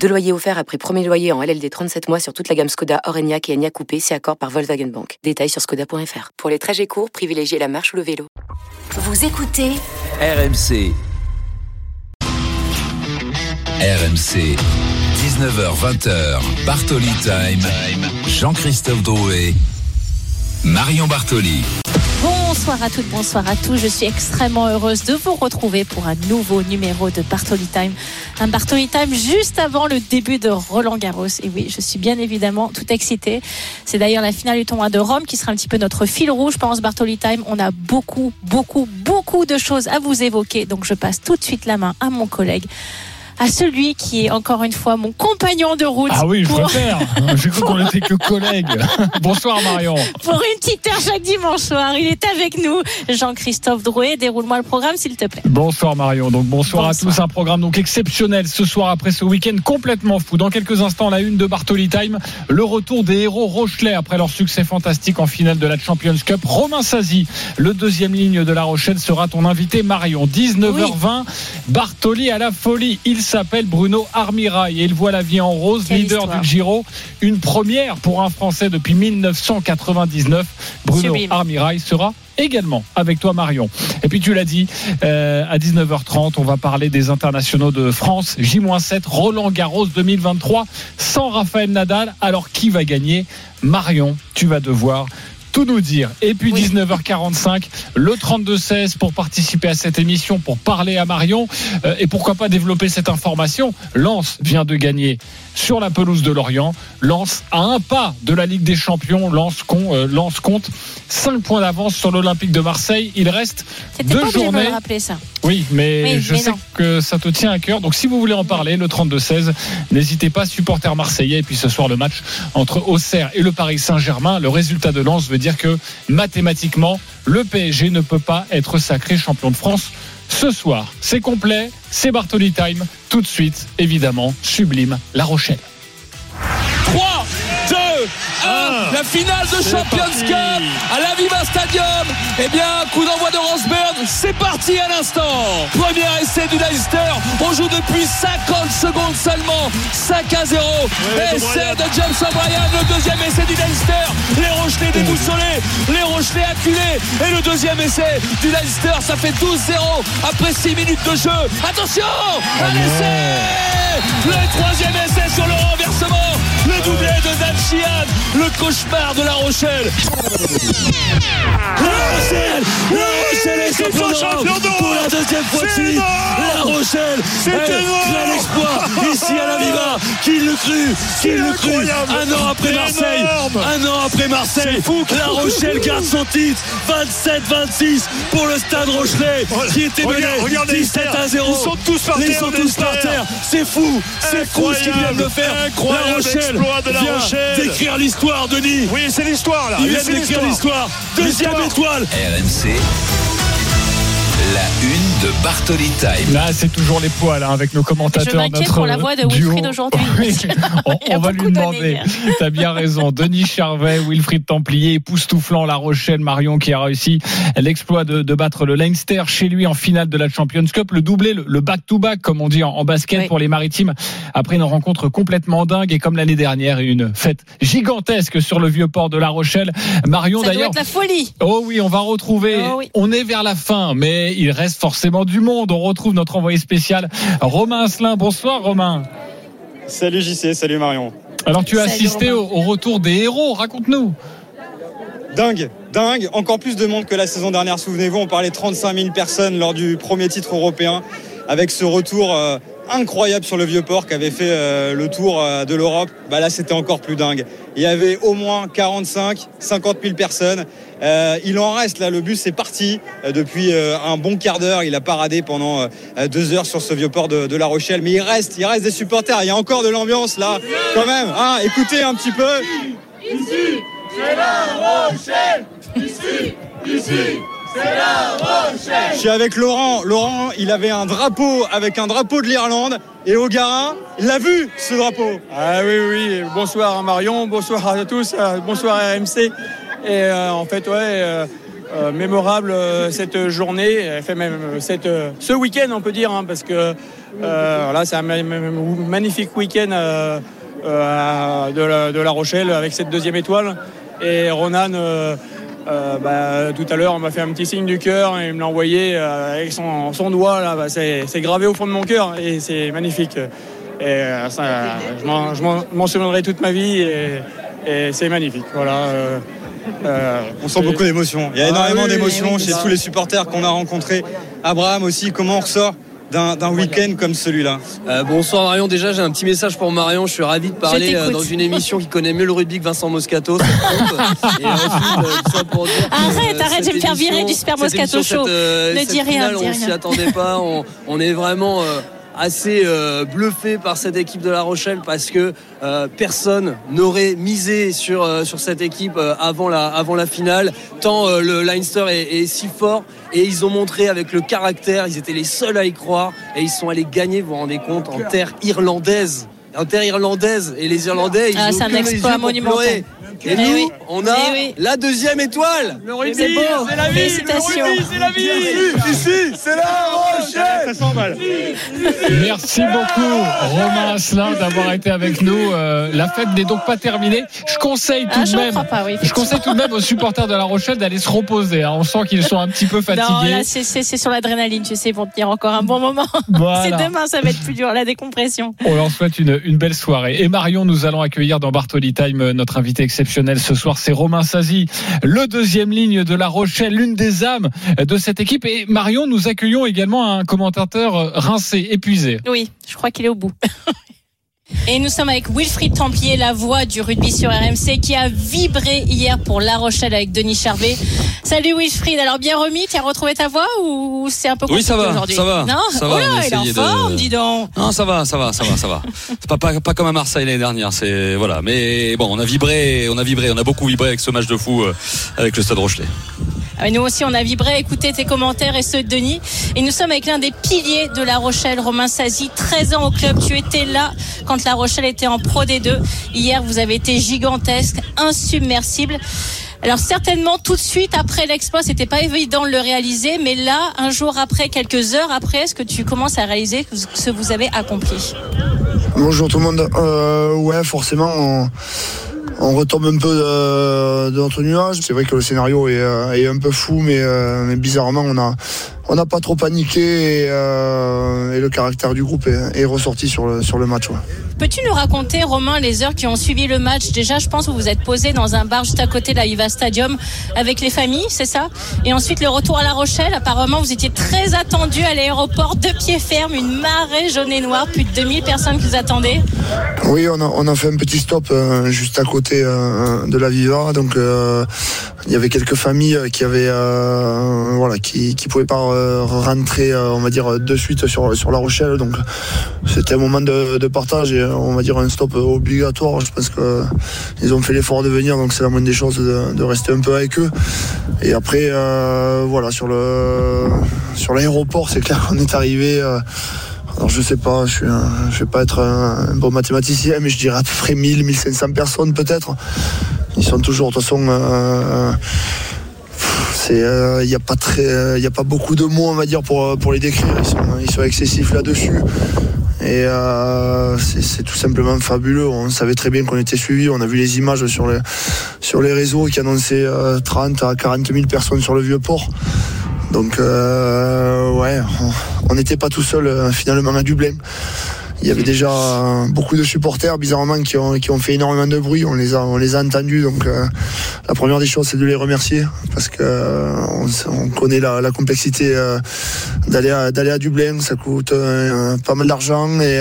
Deux loyers offerts après premier loyer en LLD 37 mois sur toute la gamme Skoda, Orenia et Enya Coupé, c'est accord par Volkswagen Bank. Détails sur skoda.fr. Pour les trajets courts, privilégiez la marche ou le vélo. Vous écoutez RMC. RMC. 19h20h. Bartoli Time. Jean-Christophe Drouet. Marion Bartoli. Bonsoir à toutes, bonsoir à tous. Je suis extrêmement heureuse de vous retrouver pour un nouveau numéro de Bartoli Time. Un Bartoli Time juste avant le début de Roland Garros. Et oui, je suis bien évidemment tout excitée. C'est d'ailleurs la finale du tournoi de Rome qui sera un petit peu notre fil rouge pendant ce Bartoli Time. On a beaucoup, beaucoup, beaucoup de choses à vous évoquer. Donc je passe tout de suite la main à mon collègue à celui qui est encore une fois mon compagnon de route. Ah oui, je préfère. J'ai cru qu'on était que collègues. Bonsoir Marion. Pour une petite heure chaque dimanche soir, il est avec nous. Jean-Christophe Drouet, déroule-moi le programme s'il te plaît. Bonsoir Marion. Donc bonsoir, à tous. Un programme donc exceptionnel ce soir après ce week-end complètement fou. Dans quelques instants, la une de Bartoli Time, le retour des héros Rochelet après leur succès fantastique en finale de la Champions Cup. Romain Sazi, le deuxième ligne de La Rochelle, sera ton invité Marion. 19h20, Bartoli à la folie. Il s'appelle Bruno Armirail et il voit la vie en rose, leader du Giro. Une première pour un Français depuis 1999. Bruno Armirail sera également avec toi Marion. Et puis tu l'as dit, euh, à 19h30, on va parler des internationaux de France, J-7, Roland Garros 2023, sans Raphaël Nadal. Alors qui va gagner? Marion, tu vas devoir tout nous dire. Et puis 19h45, le 32-16 pour participer à cette émission, pour parler à Marion. Euh, et pourquoi pas développer cette information Lens vient de gagner sur la pelouse de Lorient. Lens à un pas de la Ligue des Champions. Lens, euh, compte 5 points d'avance sur l'Olympique de Marseille. Il reste deux pas journées. De rappeler ça. Oui, mais je sais que ça te tient à cœur. Donc si vous voulez en parler, le 32-16, n'hésitez pas, supporter marseillais. Et puis ce soir, le match entre Auxerre et le Paris Saint-Germain. Le résultat de Lens veut dire que mathématiquement, le PSG ne peut pas être sacré champion de France ce soir. C'est complet, c'est Bartoli Time. Tout de suite, évidemment, sublime La Rochelle. 3, 2, la finale de Champions Cup à la Viva Stadium. Eh bien, coup d'envoi de Rosberg. C'est parti à l'instant. Premier essai du Leicester. On joue depuis 50 secondes seulement. 5 à 0. Ouais, essai de James O'Brien. Le deuxième essai du Leicester. Les Rochelais déboussolés. Les Rochelais acculés. Et le deuxième essai du Leicester. Ça fait 12-0 après 6 minutes de jeu. Attention à essai Le 3 cauchemar de La Rochelle. La Rochelle La Rochelle est champion d'Europe. Pour la deuxième fois de suite La Rochelle est l'exploit ici à la Viva. Qui le cru Qui le cru Un an après Marseille Un an après Marseille La Rochelle garde son titre. 27-26 pour le stade Rochelet qui était mené 17 à 0 Ils sont tous par terre, Ils sont tous par terre. C'est fou. C'est fou ce qu'ils viennent de faire. La Rochelle de la Rochelle. d'écrire l'histoire Denis. Oui c'est l'histoire là. Ils viennent d'écrire l'histoire. Deuxième étoile. RMC. La une de Bartoli Time. Là, c'est toujours les poils hein, avec nos commentateurs. Je notre pour la voix de duo. Wilfried aujourd'hui. Oui, on, va lui demander. T'as bien raison. Denis Charvet, Wilfried Templier, époustouflant La Rochelle, Marion qui a réussi l'exploit de, de battre le Leinster chez lui en finale de la Champions Cup. Le doublé, le back-to-back, comme on dit en, en basket Oui. pour les maritimes, après une rencontre complètement dingue et comme l'année dernière, une fête gigantesque sur le vieux port de La Rochelle. Marion Ça doit d'ailleurs. être la folie. Oh oui, on va retrouver. Oh oui. On est vers la fin, mais il reste forcément du monde. On retrouve notre envoyé spécial, Romain Asselin. Bonsoir, Romain. Salut JC, salut Marion. Alors, tu as Salut, assisté au, au retour des héros. Raconte-nous. Dingue, dingue. Encore plus de monde que la saison dernière. Souvenez-vous, on parlait de 35 000 personnes lors du premier titre européen. Avec ce retour euh, incroyable sur le Vieux-Port qui avait fait euh, le tour euh, de l'Europe. Bah là, c'était encore plus dingue. Il y avait au moins 45, 50 000 personnes. Euh, il en reste là, le bus est parti depuis un bon quart d'heure. Il a paradé pendant deux heures sur ce vieux port de, La Rochelle. Mais il reste, il reste des supporters. Il y a encore de l'ambiance là, quand même. Hein, écoutez un petit peu. Je suis avec Laurent. Laurent, il avait un drapeau avec un drapeau de l'Irlande. Et O'Gara, il l'a vu, ce drapeau. Ah oui, oui. Bonsoir Marion, bonsoir à tous, euh, bonsoir RMC. Et euh, en fait, ouais, euh, mémorable cette journée, fait même cette, ce week-end, on peut dire, hein, parce que c'est un ma- ma- magnifique week-end de, la, de La Rochelle avec cette deuxième étoile. Et Ronan. Euh, bah, tout à l'heure, on m'a fait un petit signe du cœur et il me l'a envoyé euh, avec son, son doigt. Là, bah, c'est, gravé au fond de mon cœur et c'est magnifique. Et euh, ça, je m'en, souviendrai toute ma vie et, et c'est magnifique. Voilà. euh, On sent beaucoup d'émotions. Il y a Ah énormément oui, d'émotions oui, chez tous les supporters qu'on a rencontrés. Abraham aussi, comment on ressort d'un d'un week-end comme celui-là Euh, bonsoir Marion, déjà j'ai un petit message pour Marion, je suis ravi de parler euh, dans une émission qui connaît mieux le rugby que Vincent Moscato. Et ensuite, euh, tout ça pour dire que, Arrête, arrête, je vais me faire virer du Super Moscato émission, Show. cette, euh, Ne cette dis rien, finale, dis on rien. s'y attendait pas, on, on est vraiment euh, assez euh, bluffé par cette équipe de La Rochelle parce que euh, personne n'aurait misé sur, euh, sur cette équipe euh, avant, la, avant la finale, tant euh, le Leinster est, est si fort et ils ont montré avec le caractère, ils étaient les seuls à y croire et ils sont allés gagner, vous vous rendez compte, en terre irlandaise. En terre irlandaise et les Irlandais, ils Ah, ont c'est un exploit monumental. Et Eh nous, oui. on a Eh oui. la deuxième étoile. C'est beau. Félicitations. Ici, c'est la Rochelle Merci beaucoup, Romain Asselin, d'avoir été avec nous. Euh, la fête n'est donc pas terminée. Je conseille tout Ah, de même. pas, oui. Je conseille tout de même aux supporters de La Rochelle d'aller se reposer. hein. On sent qu'ils sont un petit peu Non, fatigués. là, c'est, c'est, c'est sur l'adrénaline, tu sais, pour tenir encore un bon moment. Voilà. C'est demain, ça va être plus dur, la décompression. On leur souhaite une, une belle soirée. Et Marion, nous allons accueillir dans Bartoli Time euh, notre invité exceptionnel ce soir, c'est Romain Sazi, le deuxième ligne de La Rochelle, l'une des âmes de cette équipe. Et Marion, nous accueillons également un commentateur rincé, épuisé. Oui, je crois qu'il est au bout. Et nous sommes avec Wilfried Templier, la voix du rugby sur RMC, qui a vibré hier pour La Rochelle avec Denis Charvet. Salut Wilfried, alors bien remis, tu as retrouvé ta voix ou c'est un peu Oui, compliqué ça va, aujourd'hui ça va, Non, ça oh va, a il est en de- forme, dis donc. Non, ça va, ça va, ça va, ça va. C'est pas, pas, pas comme à Marseille l'année dernière, c'est voilà. Mais bon, on a vibré, on a vibré, on a beaucoup vibré avec ce match de fou euh, avec le Stade Rochelet. Ah, Nous aussi, on a vibré, écouté tes commentaires et ceux de Denis. Et nous sommes avec l'un des piliers de La Rochelle, Romain Sazi. 13 ans au club, tu étais là quand La Rochelle était en Pro D2. Hier, vous avez été gigantesque, insubmersible. Alors certainement tout de suite après l'exploit, c'était pas évident de le réaliser, mais là, un jour après, quelques heures après, est-ce que tu commences à réaliser ce que vous avez accompli? Bonjour tout le monde. Euh, ouais, forcément, on, retombe un peu de, de nuage. C'est vrai que le scénario est, euh, un peu fou, mais, euh, mais bizarrement, on a on n'a pas trop paniqué et, euh, et le caractère du groupe est, est ressorti sur le, sur le match. ouais. Peux-tu nous raconter, Romain, les heures qui ont suivi le match? Déjà, je pense que vous vous êtes posé dans un bar juste à côté de la Viva Stadium avec les familles, c'est ça? Et ensuite, le retour à La Rochelle. Apparemment, vous étiez très attendu à l'aéroport, de pied ferme, une marée jaune et noire, plus de 2000 personnes qui vous attendaient. Oui, on a, on a fait un petit stop euh, juste à côté euh, de la Viva. Donc, il y avait quelques familles qui avaient, voilà, qui, qui pouvaient pas rentrer, euh, on va dire, de suite sur, sur La Rochelle. Donc, c'était un moment de, partage et on va dire un stop obligatoire. Je pense que ils ont fait l'effort de venir, donc c'est la moindre des choses de, rester un peu avec eux. Et après, euh, voilà, sur le sur l'aéroport, c'est clair qu'on est arrivé. euh, alors je sais pas, je je vais pas être un, bon mathématicien, mais je dirais à peu près 1000, 1500 personnes peut-être. Ils sont toujours, de toute façon, euh, il n'y a pas très, il y a pas beaucoup de mots, on va dire, pour pour les décrire. Ils sont, excessifs là-dessus. Et euh, c'est tout simplement fabuleux. On savait très bien qu'on était suivis. On a vu les images sur les sur les réseaux qui annonçaient euh, 30 à 40 000 personnes sur le vieux port. Donc euh, ouais, on- n'était pas tout seul euh, finalement à Dublin. Il y avait déjà beaucoup de supporters, bizarrement, qui ont, qui ont fait énormément de bruit. On les a, on les a entendus. Donc, euh, la première des choses, c'est de les remercier parce que euh, connaît la, la complexité euh, d'aller à, d'aller à Dublin. Ça coûte pas mal d'argent et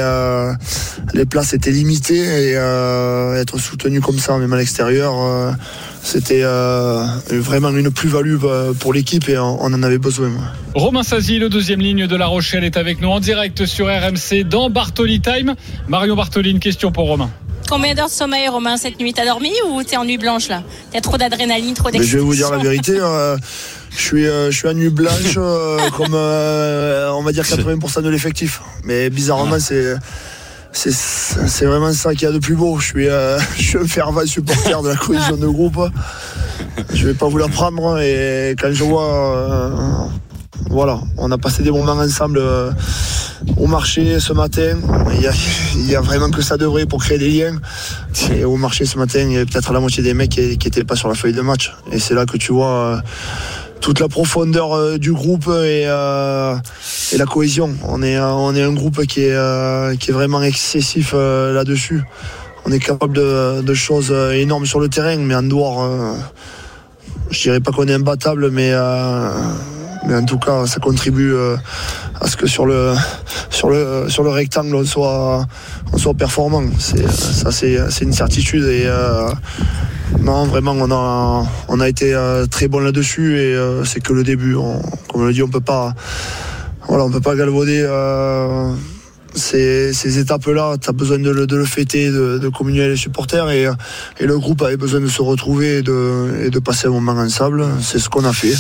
les places étaient limitées et être soutenu comme ça, même à l'extérieur, c'était euh, vraiment une plus-value euh, pour l'équipe et on, on en avait besoin. Romain Sazi, le deuxième ligne de La Rochelle, est avec nous en direct sur RMC dans Bartoli Time. Marion Bartoli, une question pour Romain. Combien d'heures de sommeil, Romain, cette nuit? T'as dormi ou t'es en nuit blanche là? T'as trop d'adrénaline, trop Mais je vais vous dire la d'excitation? vérité. euh, Je suis, euh, je suis à nuit blanche, comme euh, on va dire 80% de l'effectif. Mais bizarrement, c'est. C'est vraiment ça qu'il y a de plus beau. Je suis, euh, je un fervent supporter de la cohésion de groupe. Je vais pas vous la prendre. Et quand je vois. euh, voilà, on a passé des moments ensemble euh, au marché ce matin. Il y, a, vraiment que ça devrait pour créer des liens. Et au marché ce matin, il y avait peut-être la moitié des mecs qui n'étaient pas sur la feuille de match. Et c'est là que tu vois toute la profondeur euh, du groupe et, euh, la cohésion. On est, euh, on est un groupe qui est, vraiment excessif là-dessus. On est capable de, choses énormes sur le terrain, mais en dehors, je dirais pas qu'on est imbattable, mais, en tout cas, ça contribue à ce que sur le, rectangle, on soit, performant. C'est, ça, c'est, une certitude. Non, vraiment, on a, on a été euh, très bon là-dessus et euh, c'est que le début. Comme on le dit, on peut pas, voilà, on peut pas galvauder euh, ces, ces étapes-là. Tu as besoin de le, de fêter, de, de communier avec les supporters et, et le groupe avait besoin de se retrouver et de, et de passer un moment ensemble. C'est ce qu'on a fait.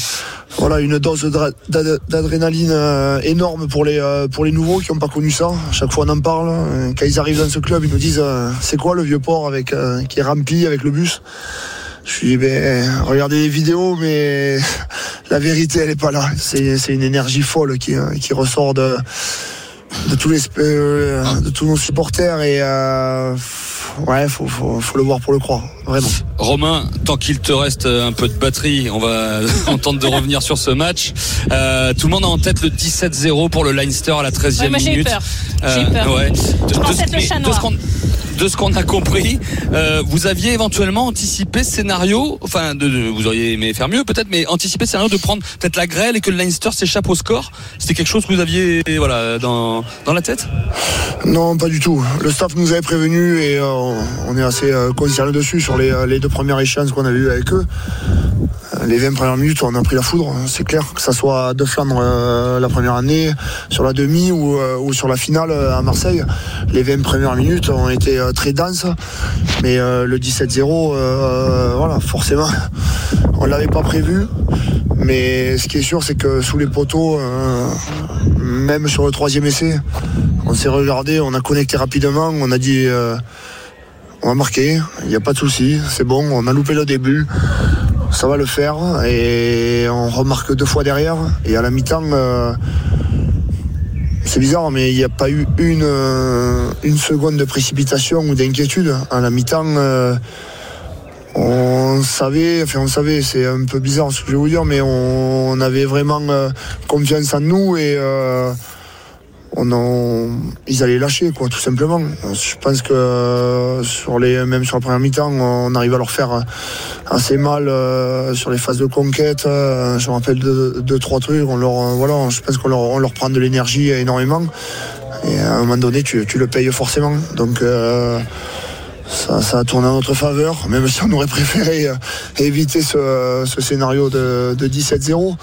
Voilà, une dose d'adr- d'ad- d'adrénaline euh, énorme pour les, euh, pour les nouveaux qui n'ont pas connu ça. Chaque fois on en parle. Quand ils arrivent dans ce club, ils nous disent euh, c'est quoi le vieux port avec, qui est rempli avec le bus? Je lui dis, ben, regardez les vidéos, mais la vérité, elle est pas là. C'est une énergie folle qui ressort de, de, tous les, euh, de tous nos supporters. Et euh, ouais, faut, faut, faut le voir pour le croire, vraiment. Romain, tant qu'il te reste un peu de batterie, on va on tente de revenir sur ce match. Euh, tout le monde a en tête le 17-0 pour le Leinster à la 13e Ouais, moi, j'ai eu minute. peur. J'ai eu peur. ouais. Le chat noir. de ce qu'on a compris, euh, vous aviez éventuellement anticipé ce scénario, enfin, de, de- vous auriez aimé faire mieux peut-être, mais anticipé ce scénario de prendre peut-être la grêle et que le Leinster s'échappe au score. C'était quelque chose que vous aviez voilà dans dans la tête? Non, pas du tout. Le staff nous avait prévenu et euh, on est assez euh, concerné dessus sur les, euh, les deux premières échéances qu'on a eues avec eux. Euh, Les 20 premières minutes, on a pris la foudre, hein, c'est clair. Que ça soit de Flandre la première année, sur la demi ou, sur la finale à Marseille. Les 20 premières minutes ont été très denses. Mais le 17-0, euh, voilà, forcément, on l'avait pas prévu. Mais ce qui est sûr, c'est que sous les poteaux, même sur le troisième essai, on s'est regardé, on a connecté rapidement, on a dit on va marquer, il n'y a pas de souci, c'est bon, on a loupé le début, ça va le faire et on remarque deux fois derrière et à la mi-temps euh, c'est bizarre mais il n'y a pas eu une, seconde de précipitation ou d'inquiétude. À la mi-temps euh, on savait, enfin on savait, c'est un peu bizarre ce que je vais vous dire, mais on, on avait vraiment euh, confiance en nous et on ils allaient lâcher tout simplement. Je pense que sur les, même sur la première mi-temps, on arrive à leur faire assez mal euh, sur les phases de conquête. Euh, je me rappelle de deux trois trucs. On leur, euh, voilà, je pense qu'on leur, leur prend de l'énergie énormément. Et à un moment donné, tu, le payes forcément. Donc ça, ça a tourné en notre faveur, même si on aurait préféré éviter ce, scénario de 17-0.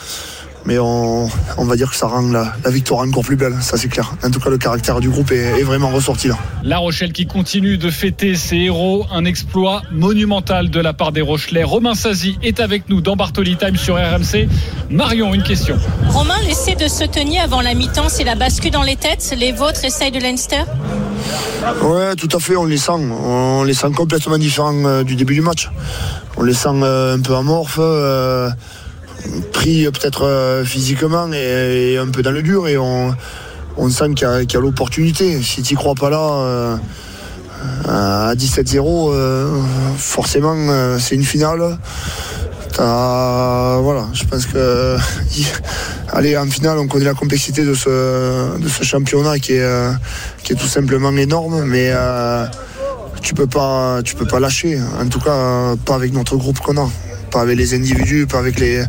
Mais on, on va dire que ça rend la, la victoire encore plus belle, ça c'est clair. En tout cas, le caractère du groupe est, est vraiment ressorti là. La Rochelle qui continue de fêter ses héros, un exploit monumental de la part des Rochelais. Romain Sazi est avec nous dans Bartoli Time sur RMC. Marion, une question. Romain, l'essai de se tenir avant la mi-temps, c'est la bascule dans les têtes. Les vôtres essayent de Leinster? Ouais, tout à fait, on les sent. On les sent complètement différents euh, du début du match. On les sent euh, un peu amorphes, euh, pris euh, peut-être euh, physiquement et, un peu dans le dur. Et on, on sent qu'il y a, l'opportunité. Si tu crois pas là, euh, à 17-0, euh, forcément, c'est une finale. Voilà, je pense que aller en finale, on connaît la complexité de ce, de ce championnat qui est, qui est tout simplement énorme, mais tu peux pas, tu peux pas lâcher. En tout cas, pas avec notre groupe qu'on a, pas avec les individus, pas avec les,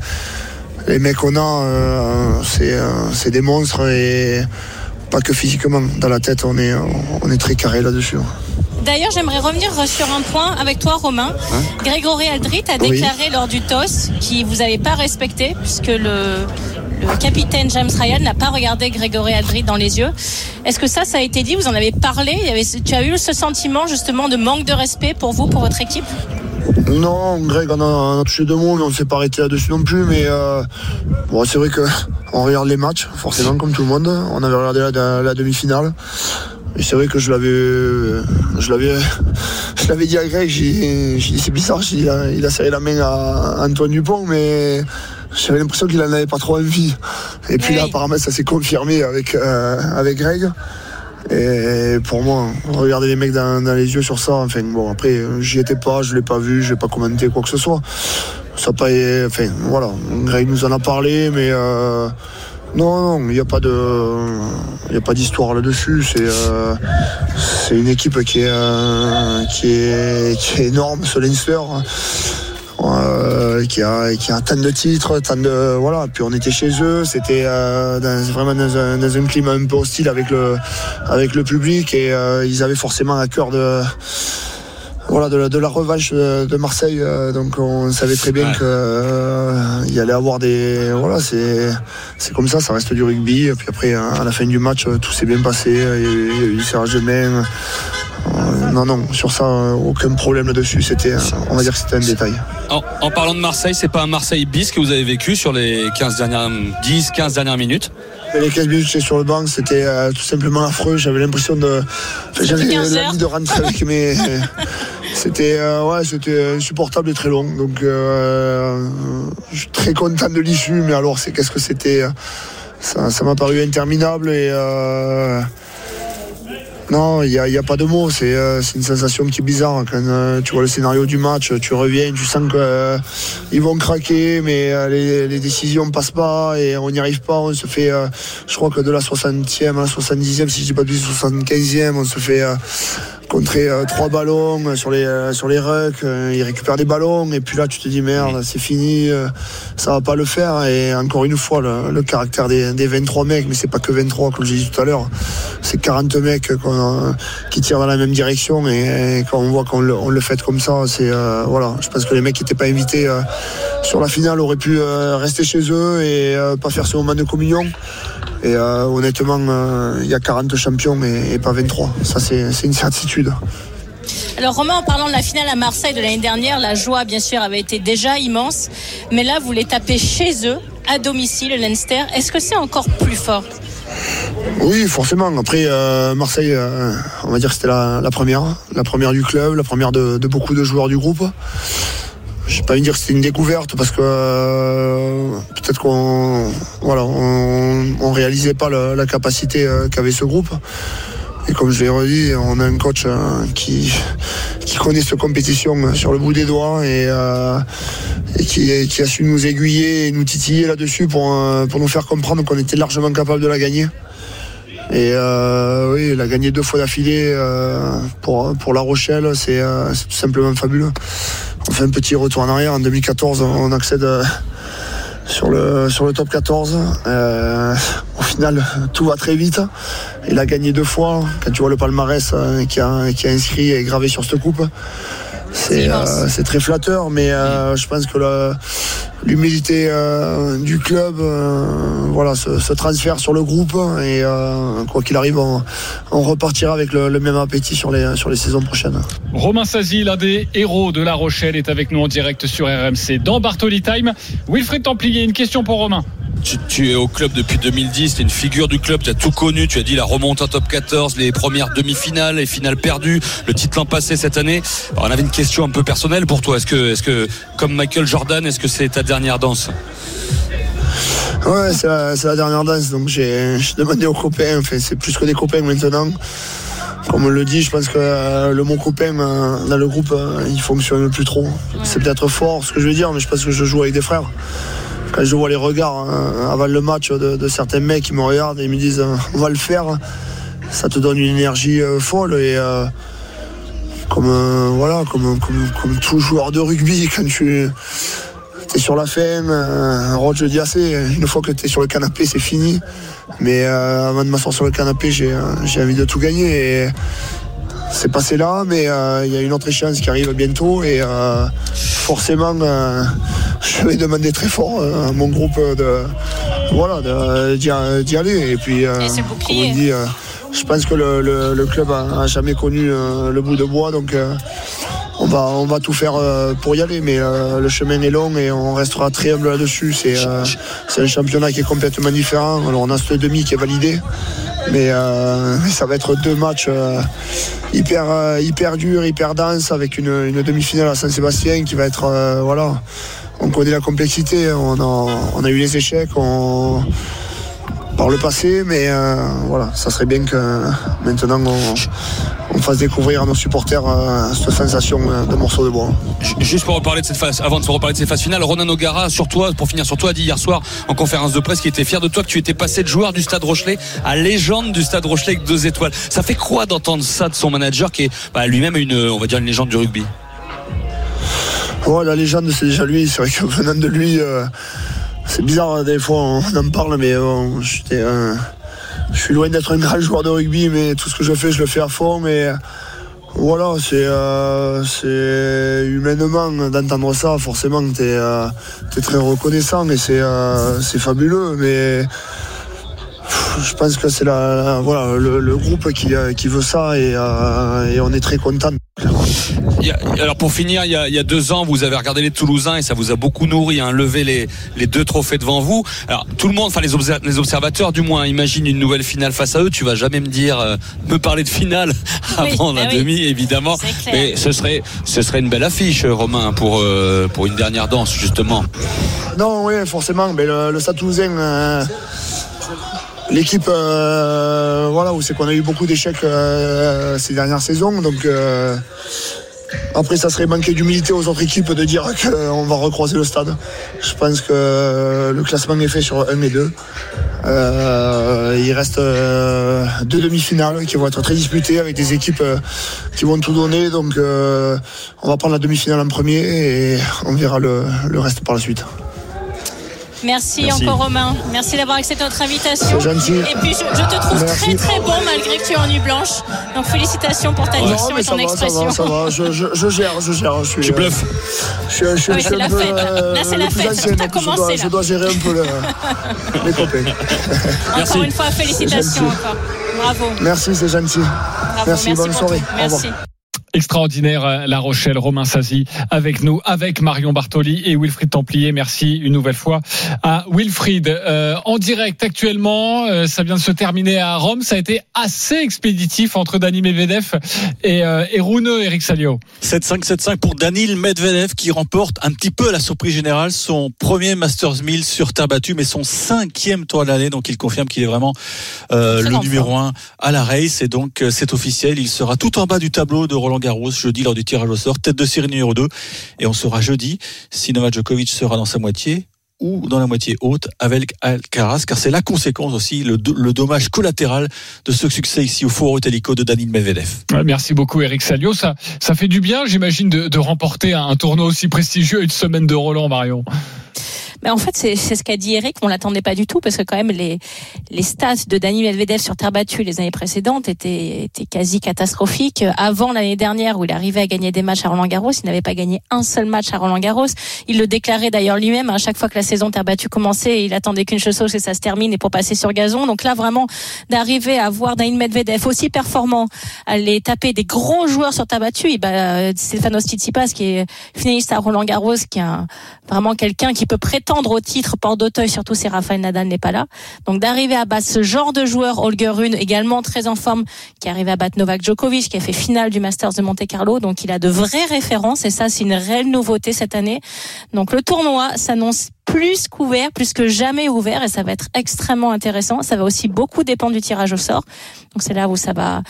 les mecs qu'on a. euh, c'est, euh, c'est des monstres et pas que physiquement. Dans la tête, on est, on est très carré là-dessus. D'ailleurs, j'aimerais revenir sur un point avec toi, Romain. Grégory Aldrit a Oui. déclaré lors du TOS qu'il vous avait pas respecté, puisque le, le capitaine James Ryan n'a pas regardé Grégory Aldrit dans les yeux. Est-ce que ça, ça a été dit? Vous en avez parlé? Il y avait, Tu as eu ce sentiment justement de manque de respect pour vous, pour votre équipe? Non, Greg, on a, on a touché deux mots, mais on ne s'est pas arrêté là-dessus non plus. Mais euh, bon, c'est vrai qu'on regarde les matchs, forcément, comme tout le monde. On avait regardé la, la demi-finale. Et c'est vrai que je l'avais, je l'avais, je l'avais dit à Greg. J'ai, j'ai dit c'est bizarre. Il, a, il a serré la main à Antoine Dupont, mais j'avais l'impression qu'il en avait pas trop envie. Et puis là, apparemment, ça s'est confirmé avec euh, avec Greg. Et pour moi, regarder les mecs dans, les yeux sur ça, enfin bon, après, j'y étais pas, je l'ai pas vu, je l'ai pas commenté quoi que ce soit. Ça pas, enfin voilà, Greg nous en a parlé, mais euh, non, non, il n'y a pas d'histoire là-dessus. C'est, euh, une équipe qui est, euh, qui est, qui est énorme, ce Leinster. Euh, qui, a, qui a tant de titres, tant de voilà. Puis on était chez eux, c'était euh, vraiment dans un, dans un, climat un peu hostile avec le avec le public et euh, ils avaient forcément à cœur de voilà, de, la, de la revanche de, Marseille. euh, donc on savait très bien Ouais. qu'il y allait avoir des. Voilà, c'est c'est comme ça, ça reste du rugby. Et puis après, à la fin du match, euh, tout s'est bien passé. Il y a eu, il y a eu du serrage de main. Euh, non, non, sur ça, euh, aucun problème là-dessus. C'était, on va dire que c'était un détail. En, en parlant de Marseille, c'est pas un Marseille bis que vous avez vécu sur les 15 dernières, 10, 15 dernières minutes? Les 15 minutes que j'étais sur le banc, c'était euh, tout simplement affreux. J'avais l'impression de. enfin, J'avais 15 heures. l'envie de rentrer avec mes. C'était euh, ouais, c'était insupportable et très long. Donc euh, je suis très content de l'issue, mais alors c'est qu'est-ce que c'était? Ça ça m'a paru interminable et euh, non, il n'y a, pas de mots. C'est euh, c'est une sensation qui est bizarre. Quand euh, tu vois le scénario du match, tu reviens, tu sens qu'ils vont craquer, mais euh, les, décisions ne passent pas et on n'y arrive pas. On se fait, euh, je crois que de la 60e à la 70e, si je dis pas de bêtises, 75e, on se fait euh, contrer euh, trois ballons euh, sur les, euh, sur les rucks. euh, ils récupèrent des ballons et puis là, tu te dis merde, c'est fini, euh, ça va pas le faire. Et encore une fois, le, caractère des, des 23 mecs, mais c'est pas que 23, comme j'ai dit tout à l'heure, c'est 40 mecs qu'on, euh, qui tirent dans la même direction et, et quand on voit qu'on le, fait comme ça, c'est euh, voilà. Je pense que les mecs qui n'étaient pas invités euh, sur la finale auraient pu euh, rester chez eux et euh, pas faire ce moment de communion. Et euh, honnêtement, euh, il y a 40 champions et, et pas 23. Ça, c'est une certitude. Alors Romain, en parlant de la finale à Marseille de l'année dernière, la joie bien sûr avait été déjà immense, mais là vous les tapez chez eux, à domicile, le Leinster. Est-ce que c'est encore plus fort? Oui, forcément. Après, euh, Marseille, euh, on va dire que c'était la, première. La première du club, la première de, beaucoup de joueurs du groupe. Je vais pas dire que c'était une découverte parce que euh, peut-être qu'on voilà, on, on réalisait pas la, capacité qu'avait ce groupe. Et comme je l'ai redit, on a un coach qui, qui connaît cette compétition sur le bout des doigts et, qui, a su nous aiguiller et nous titiller là-dessus pour nous faire comprendre qu'on était largement capable de la gagner. Et euh, oui, la gagner deux fois d'affilée euh, pour, pour La Rochelle, c'est euh, c'est tout simplement fabuleux. On fait un petit retour en arrière. En 2014, on accède sur le, sur le top 14. Euh, au final, tout va très vite. Il a gagné deux fois. Quand tu vois le palmarès euh, qui, a, qui a inscrit et gravé sur cette coupe, c'est euh, très flatteur. Mais je pense que la- l'humilité euh, du club euh, voilà, se, transfère sur le groupe. Et euh, quoi qu'il arrive, on, repartira avec le, le même appétit sur les, sur les saisons prochaines. Romain Sazi, l'un des héros de La Rochelle, est avec nous en direct sur RMC dans Bartoli Time. Wilfried Templier, une question pour Romain. Tu, es au club depuis 2010, tu es une figure du club, tu as tout connu, tu as dit la remontée en top 14, les premières demi-finales, les finales perdues, le titre l'an passé cette année. On avait une question un peu personnelle pour toi. Est-ce que, comme Michael Jordan, est-ce que c'est ta dernière danse? Ouais, c'est la, dernière danse, donc j'ai j'ai demandé aux copains, enfin, c'est plus que des copains maintenant. Comme on le dit, je pense que euh, le mot copain euh, dans le groupe, euh, il fonctionne plus trop. C'est peut-être fort ce que je veux dire, mais je pense que je joue avec des frères. Quand je vois les regards euh, avant le match de, certains mecs qui me regardent et me disent euh, on va le faire, ça te donne une énergie euh, folle et euh, comme voilà, comme, comme, tout joueur de rugby, quand tu es sur la fin, euh, Rod, je dis assez, une fois que tu es sur le canapé, c'est fini. Mais avant de m'asseoir sur le canapé, j'ai envie de tout gagner. C'est passé là, mais il y a une autre échéance qui arrive bientôt. Et forcément, euh, je vais demander très fort euh, à mon groupe de voilà d'y aller. Et puis, euh, comme on dit, euh, je pense que le, le- le club a, a jamais connu le bout de bois. Donc, on va, tout faire pour y aller, mais le chemin est long et on restera très humble là-dessus. C'est un championnat qui est complètement différent. On a ce demi qui est validé, mais ça va être deux matchs hyper, hyper durs, hyper denses, avec une, une demi-finale à Saint-Sébastien qui va être voilà on connaît la complexité, on a, eu les échecs par le passé, mais euh, voilà, ça serait bien que maintenant on, fasse découvrir à nos supporters euh, cette sensation euh, de morceau de bois. Juste pour reparler de cette phase, avant de se reparler de cette phase finale, Ronan O'Gara, sur toi, pour finir sur toi, a dit hier soir en conférence de presse qu'il était fier de toi, que tu étais passé de joueur du Stade Rochelet à légende du Stade Rochelet avec deux étoiles. Ça fait quoi d'entendre ça de son manager qui est bah, lui-même une, on va dire une légende du rugby? Ouais, la légende, c'est déjà lui. C'est vrai que venant de lui, euh, c'est bizarre, hein, des fois on en parle, mais bon, je suis loin d'être un grand joueur de rugby, mais tout ce que je fais, je le fais à fond. Mais voilà, c'est euh, humainement d'entendre ça, forcément, tu es, euh, très reconnaissant et c'est fabuleux. Mais je pense que c'est voilà, le, groupe qui, veut ça et, et on est très content alors pour finir, il y, a, deux ans, vous avez regardé les Toulousains et ça vous a beaucoup nourri, hein, lever les, les deux trophées devant vous. Alors tout le monde, enfin les, les, observateurs du moins, imaginent une nouvelle finale face à eux. Tu vas jamais me dire, euh, me parler de finale avant la ah demi, évidemment. Mais ce serait, ce serait une belle affiche, Romain, pour euh, pour une dernière danse justement. Non, oui, forcément. Mais le, le Stade Toulousain. Euh, l'équipe, voilà, où c'est qu'on a eu beaucoup d'échecs ces dernières saisons, donc après, ça serait manquer d'humilité aux autres équipes de dire qu'on va recroiser le stade. Je pense que le classement est fait sur 1 et 2. Euh, il reste euh, deux demi-finales qui vont être très disputées avec des équipes euh, qui vont tout donner. Donc on va prendre la demi-finale en premier et on verra le reste par la suite. Merci, encore Romain. Merci d'avoir accepté notre invitation. Gentil. Et puis je, te trouve très très bon malgré que tu es en nuit blanche. Donc félicitations pour ta diction et ton expression. ça va, Je, je, gère, je gère. Je suis, tu bluffes. Je, je, oui, c'est la fête. Là c'est la fête. Tout a commencé je dois, gérer un peu les copains. Encore une fois, félicitations encore. Bravo. Merci, c'est gentil. merci, bonne soirée. Merci extraordinaire euh, La Rochelle, Romain Sazi avec nous, avec Marion Bartoli et Wilfried Templier. Merci une nouvelle fois à Wilfried. Euh, en direct actuellement, euh, ça vient de se terminer à Rome. Ça a été assez expéditif entre Dani Medvedev et, euh, et Rune Eric Salio. 7-5, 7-5 pour Danil Medvedev qui remporte un petit peu à la surprise générale son premier Masters 1000 sur terre battue, mais son cinquième tour de l'année. Donc il confirme qu'il est vraiment le numéro un à la race. Et donc c'est officiel, il sera tout en bas du tableau de Roland Jeudi lors du tirage au sort, tête de série numéro 2. Et on saura jeudi si Novak Djokovic sera dans sa moitié ou dans la moitié haute avec Alcaraz, car c'est la conséquence aussi, le, dommage collatéral de ce succès ici au Foro Italico de Danil Medvedev. merci beaucoup Eric Salio, ça, ça fait du bien j'imagine de, remporter un tournoi aussi prestigieux une semaine de Roland Marion. Mais en fait, c'est ce qu'a dit Eric. On l'attendait pas du tout parce que quand même les les stats de Dani Medvedev sur terre battue les années précédentes étaient étaient quasi catastrophiques. Avant l'année dernière où il arrivait à gagner des matchs à Roland Garros, il n'avait pas gagné un seul match à Roland Garros. Il le déclarait d'ailleurs lui-même à chaque fois que la saison terre battue commençait, il attendait qu'une chose, que ça se termine et pour passer sur gazon. Donc là, vraiment d'arriver à voir Dani Medvedev aussi performant, aller taper des gros joueurs sur terre battue. Et bah, Stefanos Tsitsipas qui est finaliste à Roland Garros, qui est vraiment quelqu'un qui peut prétendre au titre Port d'Auteuil, surtout si Rafael Nadal n'est pas là. Donc d'arriver à battre ce genre de joueur, Holger Rune également très en forme, qui arrive à battre Novak Djokovic, qui a fait finale du Masters de Monte Carlo. Donc il a de vraies références et ça c'est une réelle nouveauté cette année. Donc le tournoi s'annonce plus qu'ouvert, plus que jamais ouvert, et ça va être extrêmement intéressant. Ça va aussi beaucoup dépendre du tirage au sort. Donc c'est là où ça va,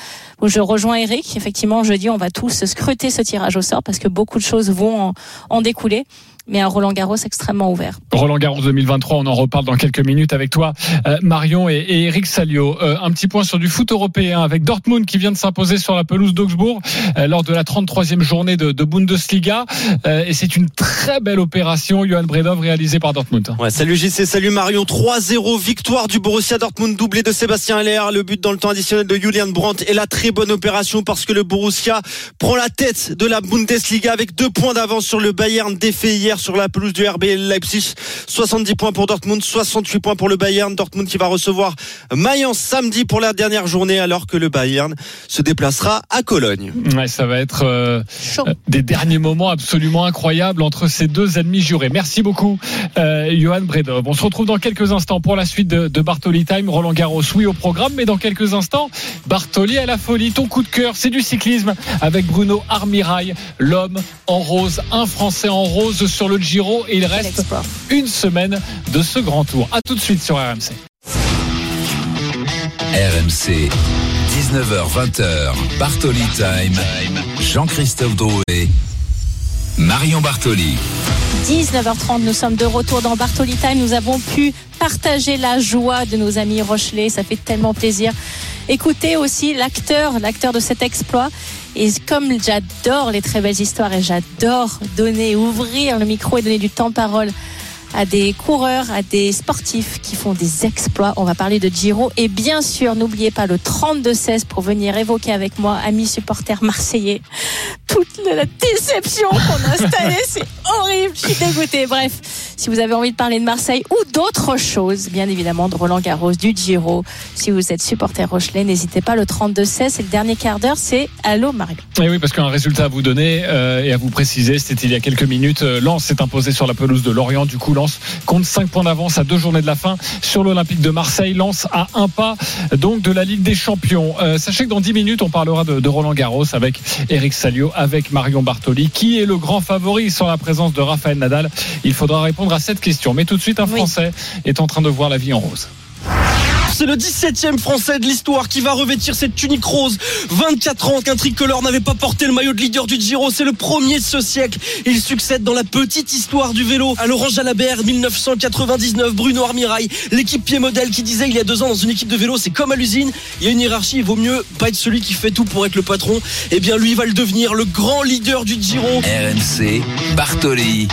où je rejoins Eric. Effectivement, jeudi, on va tous scruter ce tirage au sort parce que beaucoup de choses vont en découler mais un Roland Garros extrêmement ouvert. Roland Garros 2023, on en reparle dans quelques minutes avec toi, euh, Marion et, Eric Salio. Euh, un petit point sur du foot européen avec Dortmund qui vient de s'imposer sur la pelouse d'Augsbourg euh, lors de la 33e journée de, de Bundesliga. et c'est une très belle opération, Johan Bredov, réalisée par Dortmund. Ouais, salut JC, salut Marion. 3-0, victoire du Borussia Dortmund, doublé de Sébastien Aller. Le but dans le temps additionnel de Julian Brandt et la très bonne opération parce que le Borussia prend la tête de la Bundesliga avec deux points d'avance sur le Bayern défait hier hier sur la pelouse du RB Leipzig. 70 points pour Dortmund, 68 points pour le Bayern. Dortmund qui va recevoir Mayence samedi pour la dernière journée alors que le Bayern se déplacera à Cologne. Ouais, ça va être euh, des derniers moments absolument incroyables entre ces deux ennemis jurés. Merci beaucoup, euh, Johan Bredov. On se retrouve dans quelques instants pour la suite de, de Bartoli Time. Roland Garros, oui au programme, mais dans quelques instants, Bartoli à la folie. Ton coup de cœur, c'est du cyclisme avec Bruno Armirail, l'homme en rose, un Français en rose sur le Giro et il reste une semaine de ce grand tour. À tout de suite sur RMC. RMC, 19h-20h, Bartoli Time, Jean-Christophe Drouet, Marion Bartoli. 19h30, nous sommes de retour dans Bartoli Time. Nous avons pu partager la joie de nos amis Rochelais. Ça fait tellement plaisir. Écoutez aussi l'acteur, l'acteur de cet exploit. Et comme j'adore les très belles histoires et j'adore donner, ouvrir le micro et donner du temps parole à des coureurs, à des sportifs qui font des exploits. On va parler de Giro. Et bien sûr, n'oubliez pas le 32-16 pour venir évoquer avec moi, amis supporters marseillais, toute la déception qu'on a installée. C'est horrible. Je suis dégoûtée. Bref, si vous avez envie de parler de Marseille ou d'autres choses, bien évidemment, de Roland Garros, du Giro, si vous êtes supporter Rochelet, n'hésitez pas. Le 32-16, c'est le dernier quart d'heure. C'est Allô Mario. Et oui, parce qu'un résultat à vous donner euh, et à vous préciser, c'était il y a quelques minutes. Euh, Lens s'est imposé sur la pelouse de Lorient. Du coup, Lens compte 5 points d'avance à deux journées de la fin sur l'Olympique de Marseille. Lens à un pas donc de la Ligue des Champions. Euh, sachez que dans 10 minutes, on parlera de, de Roland Garros avec Eric Salio, avec Marion Bartoli. Qui est le grand favori sans la présence de Raphaël Nadal? Il faudra répondre à cette question. Mais tout de suite, un Français est en train de voir la vie en rose. C'est le 17e Français de l'histoire qui va revêtir cette tunique rose. 24 ans qu'un tricolore n'avait pas porté le maillot de leader du Giro. C'est le premier de ce siècle. Il succède dans la petite histoire du vélo à Laurent Jalabert, 1999, Bruno Armirail, l'équipe pied modèle qui disait il y a deux ans dans une équipe de vélo, c'est comme à l'usine. Il y a une hiérarchie. Il vaut mieux pas être celui qui fait tout pour être le patron. Eh bien, lui va le devenir, le grand leader du Giro. RMC, Bartoli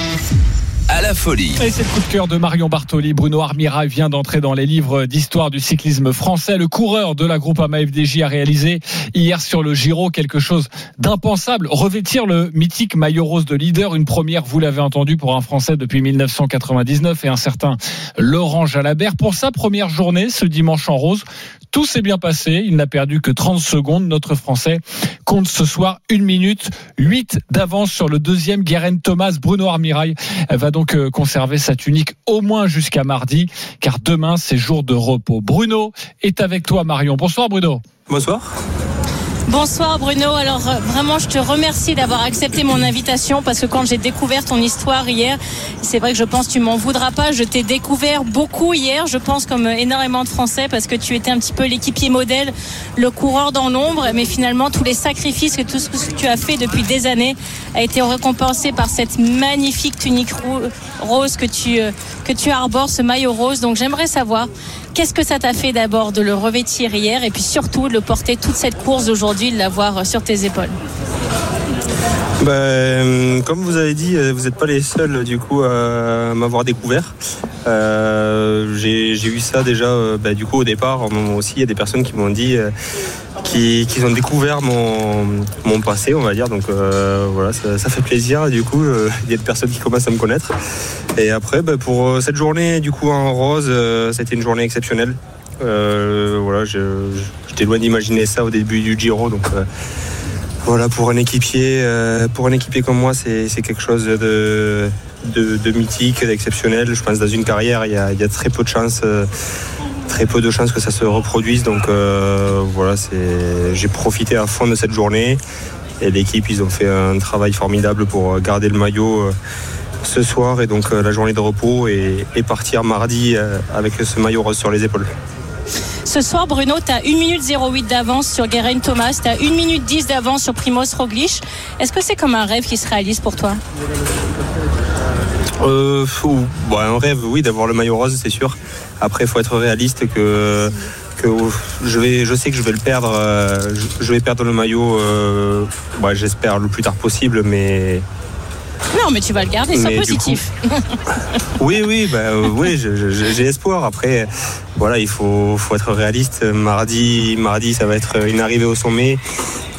à la folie. Et c'est le coup de cœur de Marion Bartoli. Bruno Armira vient d'entrer dans les livres d'histoire du cyclisme français. Le coureur de la groupe AMA FDJ a réalisé hier sur le Giro quelque chose d'impensable. Revêtir le mythique maillot rose de leader, une première, vous l'avez entendu, pour un Français depuis 1999 et un certain Laurent Jalabert. Pour sa première journée, ce dimanche en rose, tout s'est bien passé. Il n'a perdu que 30 secondes. Notre Français compte ce soir une minute 8 d'avance sur le deuxième Guérin Thomas. Bruno Armirail va donc euh, conserver sa tunique au moins jusqu'à mardi, car demain c'est jour de repos. Bruno est avec toi, Marion. Bonsoir, Bruno. Bonsoir. Bonsoir Bruno. Alors euh, vraiment, je te remercie d'avoir accepté mon invitation parce que quand j'ai découvert ton histoire hier, c'est vrai que je pense que tu m'en voudras pas. Je t'ai découvert beaucoup hier, je pense comme énormément de Français parce que tu étais un petit peu l'équipier modèle, le coureur dans l'ombre, mais finalement tous les sacrifices et tout ce que tu as fait depuis des années a été récompensé par cette magnifique tunique rose que tu euh, que tu arbores, ce maillot rose. Donc j'aimerais savoir Qu'est-ce que ça t'a fait d'abord de le revêtir hier et puis surtout de le porter toute cette course aujourd'hui, de l'avoir sur tes épaules? Ben, comme vous avez dit, vous n'êtes pas les seuls du coup à m'avoir découvert. Euh, j'ai eu ça déjà ben, du coup au départ. Aussi, il y a des personnes qui m'ont dit euh, qui, ont découvert mon, mon, passé, on va dire. Donc euh, voilà, ça, ça, fait plaisir. Du coup, il y a des personnes qui commencent à me connaître. Et après, ben, pour cette journée du coup en rose, c'était une journée exceptionnelle. voilà, j'étais loin d'imaginer ça au début du Giro, donc voilà, pour un équipier, euh, pour un équipier comme moi, c'est quelque chose de, de, mythique, d'exceptionnel. Je pense que dans une carrière, il y a, très peu de chances. Euh, très peu de chances que ça se reproduise. Donc euh, voilà, j'ai profité à fond de cette journée. Et l'équipe, ils ont fait un travail formidable pour garder le maillot ce soir et donc la journée de repos et, et partir mardi avec ce maillot rose sur les épaules. Ce soir, Bruno, tu as 1 minute 08 d'avance sur Guerin Thomas, tu as 1 minute 10 d'avance sur Primoz Roglic. Est-ce que c'est comme un rêve qui se réalise pour toi? Euh, un rêve, oui, d'avoir le maillot rose, c'est sûr. Après, il faut être réaliste que, que je, vais, je sais que je vais le perdre. Euh, je, vais perdre le maillot, euh, j'espère, le plus tard possible, mais non, mais tu vas le garder, c'est positif. oui, oui, bah, euh, oui j'ai espoir. Après, voilà, il faut, faut, être réaliste. Mardi, mardi, ça va être une arrivée au sommet.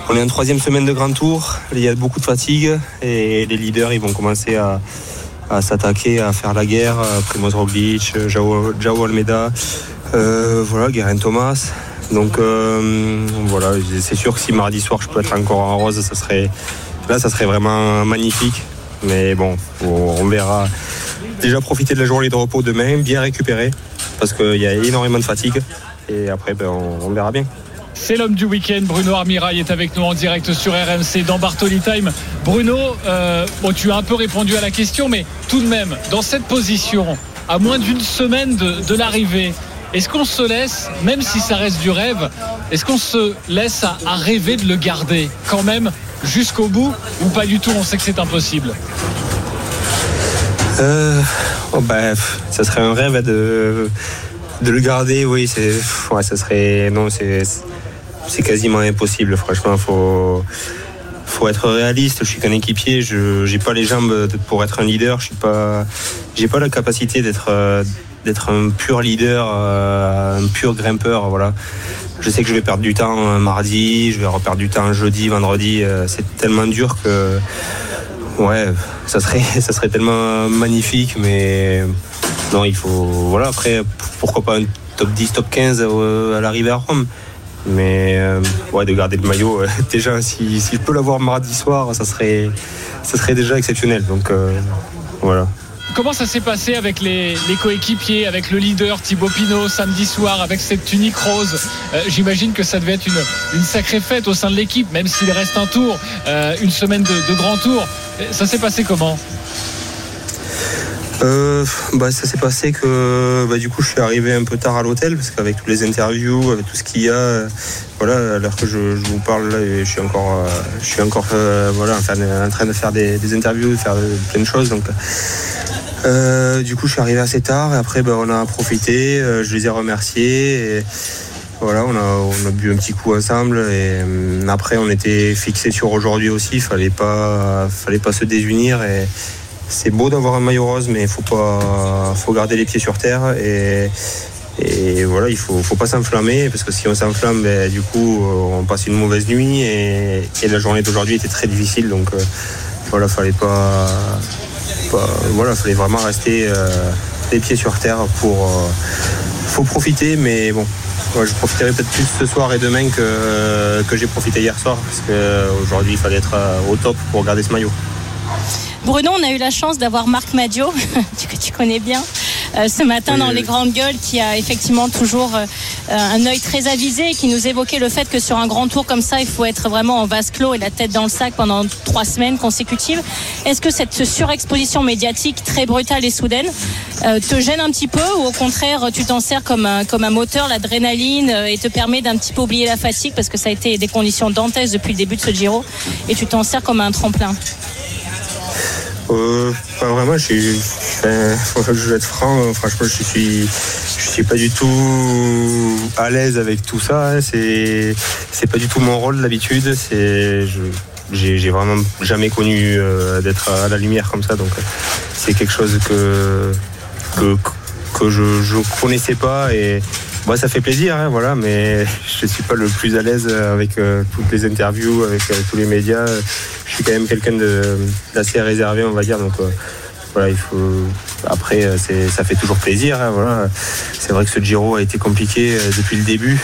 On est en troisième semaine de grand tour. Il y a beaucoup de fatigue et les leaders, ils vont commencer à, à s'attaquer, à faire la guerre. Primoz Roglic, Jao, Jao Almeida, voilà, Guerin Thomas. Donc voilà, c'est sûr que si mardi soir je peux être encore en rose, ça serait là, ça serait vraiment magnifique. Mais bon, on verra. Déjà profiter de la journée de repos demain, bien récupérer, parce qu'il y a énormément de fatigue. Et après, ben, on, verra bien. C'est l'homme du week-end. Bruno Armirail est avec nous en direct sur RMC dans Bartoli Time. Bruno, euh, bon, tu as un peu répondu à la question, mais tout de même, dans cette position, à moins d'une semaine de, l'arrivée, est-ce qu'on se laisse, même si ça reste du rêve, est-ce qu'on se laisse à rêver de le garder quand même jusqu'au bout ou pas du tout On sait que c'est impossible? Euh, oh bah, ça serait un rêve de, de le garder, oui. C'est, ouais, ça serait. Non, c'est, c'est quasiment impossible, franchement. Faut, faut être réaliste. Je suis qu'un équipier. Je n'ai pas les jambes pour être un leader. Je suis pas, la capacité d'être, euh, d'être un pur leader, euh, un pur grimpeur. Voilà. Je sais que je vais perdre du temps mardi, je vais reperdre du temps jeudi, vendredi. C'est tellement dur que ouais, ça serait, ça serait tellement magnifique, mais non, il faut. Voilà, après, pourquoi pas un top 10, top 15 euh, à l'arrivée à Rome mais euh, ouais, de garder le maillot, euh, déjà, si, si, je peux l'avoir mardi soir, ça serait, déjà exceptionnel. Donc voilà. Comment ça s'est passé avec les, coéquipiers, avec le leader Thibaut Pinot samedi soir, avec cette tunique rose euh, J'imagine que ça devait être une, sacrée fête au sein de l'équipe, même s'il reste un tour, euh, une semaine de, grand tour. Ça s'est passé comment? Euh, bah, ça s'est passé que bah, du coup je suis arrivé un peu tard à l'hôtel parce qu'avec toutes les interviews, avec tout ce qu'il y a, voilà, à l'heure que je, vous parle je suis encore, je suis encore voilà, en, train de faire des, interviews, de faire plein de choses. Donc euh, du coup, je suis arrivé assez tard et après, ben, on a profité. Euh, je les ai remerciés. Et voilà, on a, bu un petit coup ensemble et euh, après, on était fixé sur aujourd'hui aussi. Il fallait pas, fallait pas se désunir c'est beau d'avoir un maillot rose, mais il faut faut garder les pieds sur terre et, voilà, il faut, faut pas s'enflammer parce que si on s'enflamme, ben, du coup, on passe une mauvaise nuit et, la journée d'aujourd'hui était très difficile. Donc voilà, fallait pas voilà, il fallait vraiment rester euh, les pieds sur terre pour. Euh, faut profiter, mais bon, je profiterai peut-être plus ce soir et demain que, que j'ai profité hier soir, parce qu'aujourd'hui il fallait être euh, au top pour garder ce maillot. Bruno, on a eu la chance d'avoir Marc Madio, que tu connais bien, euh, ce matin dans les grandes gueules, qui a effectivement toujours euh, un œil très avisé et qui nous évoquait le fait que sur un grand tour comme ça, il faut être vraiment en vase clos et la tête dans le sac pendant trois semaines consécutives. Est-ce que cette surexposition médiatique très brutale et soudaine euh, te gêne un petit peu ou au contraire tu t'en sers comme un, comme un moteur, l'adrénaline et te permet d'un petit peu oublier la fatigue parce que ça a été des conditions dantesques depuis le début de ce Giro et tu t'en sers comme un tremplin? Euh, vraiment, je suis, je vais être franc, euh, franchement, je suis, je suis pas du tout à l'aise avec tout ça. Hein. C'est, c'est pas du tout mon rôle d'habitude. C'est, j'ai, vraiment jamais connu euh, d'être à la lumière comme ça, donc c'est quelque chose que que, que je, je connaissais pas et moi, ça fait plaisir, hein, voilà, mais je suis pas le plus à l'aise avec euh, toutes les interviews, avec euh, tous les médias. Je suis quand même quelqu'un d'assez réservé, on va dire. Donc euh, voilà, il faut. Après, ça fait toujours plaisir. Hein, voilà. C'est vrai que ce Giro a été compliqué depuis le début.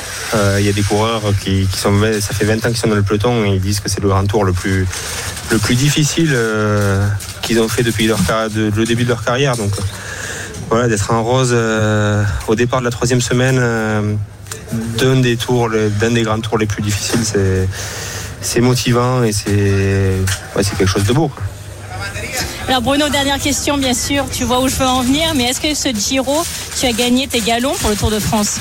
Il y a des coureurs qui, sont, ça fait 20 ans qu'ils sont dans le peloton et ils disent que c'est le grand tour le plus, le plus difficile qu'ils ont fait depuis le début de leur carrière. Donc voilà, d'être en rose euh, au départ de la troisième semaine euh, d'un des tours, d'un des grands tours les plus difficiles, c'est, motivant et c'est, quelque chose de beau. Alors Bruno, dernière question bien sûr, tu vois où je veux en venir, mais est-ce que ce Giro, tu as gagné tes galons pour le Tour de France?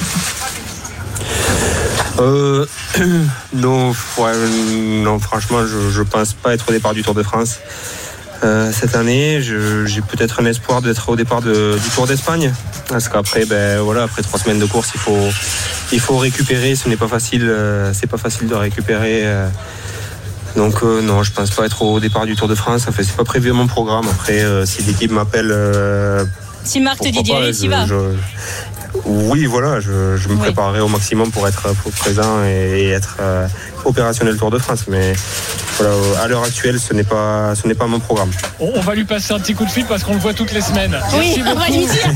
Euh, non, non, franchement, je ne pense pas être au départ du Tour de France. Euh, cette année, j'ai peut-être un espoir d'être au départ du Tour d'Espagne. Parce qu'après, ben, voilà, après trois semaines de course, il faut, il faut récupérer. Ce n'est pas facile, euh, c'est pas facile de récupérer. Euh. donc non, je pense pas être au départ du Tour de France. Enfin, c'est pas prévu à mon programme. Après, si l'équipe m'appelle, si Marc te dit d'y aller, tu vas. Oui, voilà, je, je me Oui. préparerai au maximum pour être pour présent et, et être opérationnel Tour de France. Mais voilà, à l'heure actuelle, ce n'est pas, ce n'est pas mon programme. On, on va lui passer un petit coup de fil parce qu'on le voit toutes les semaines. Oui, Merci on va lui dire.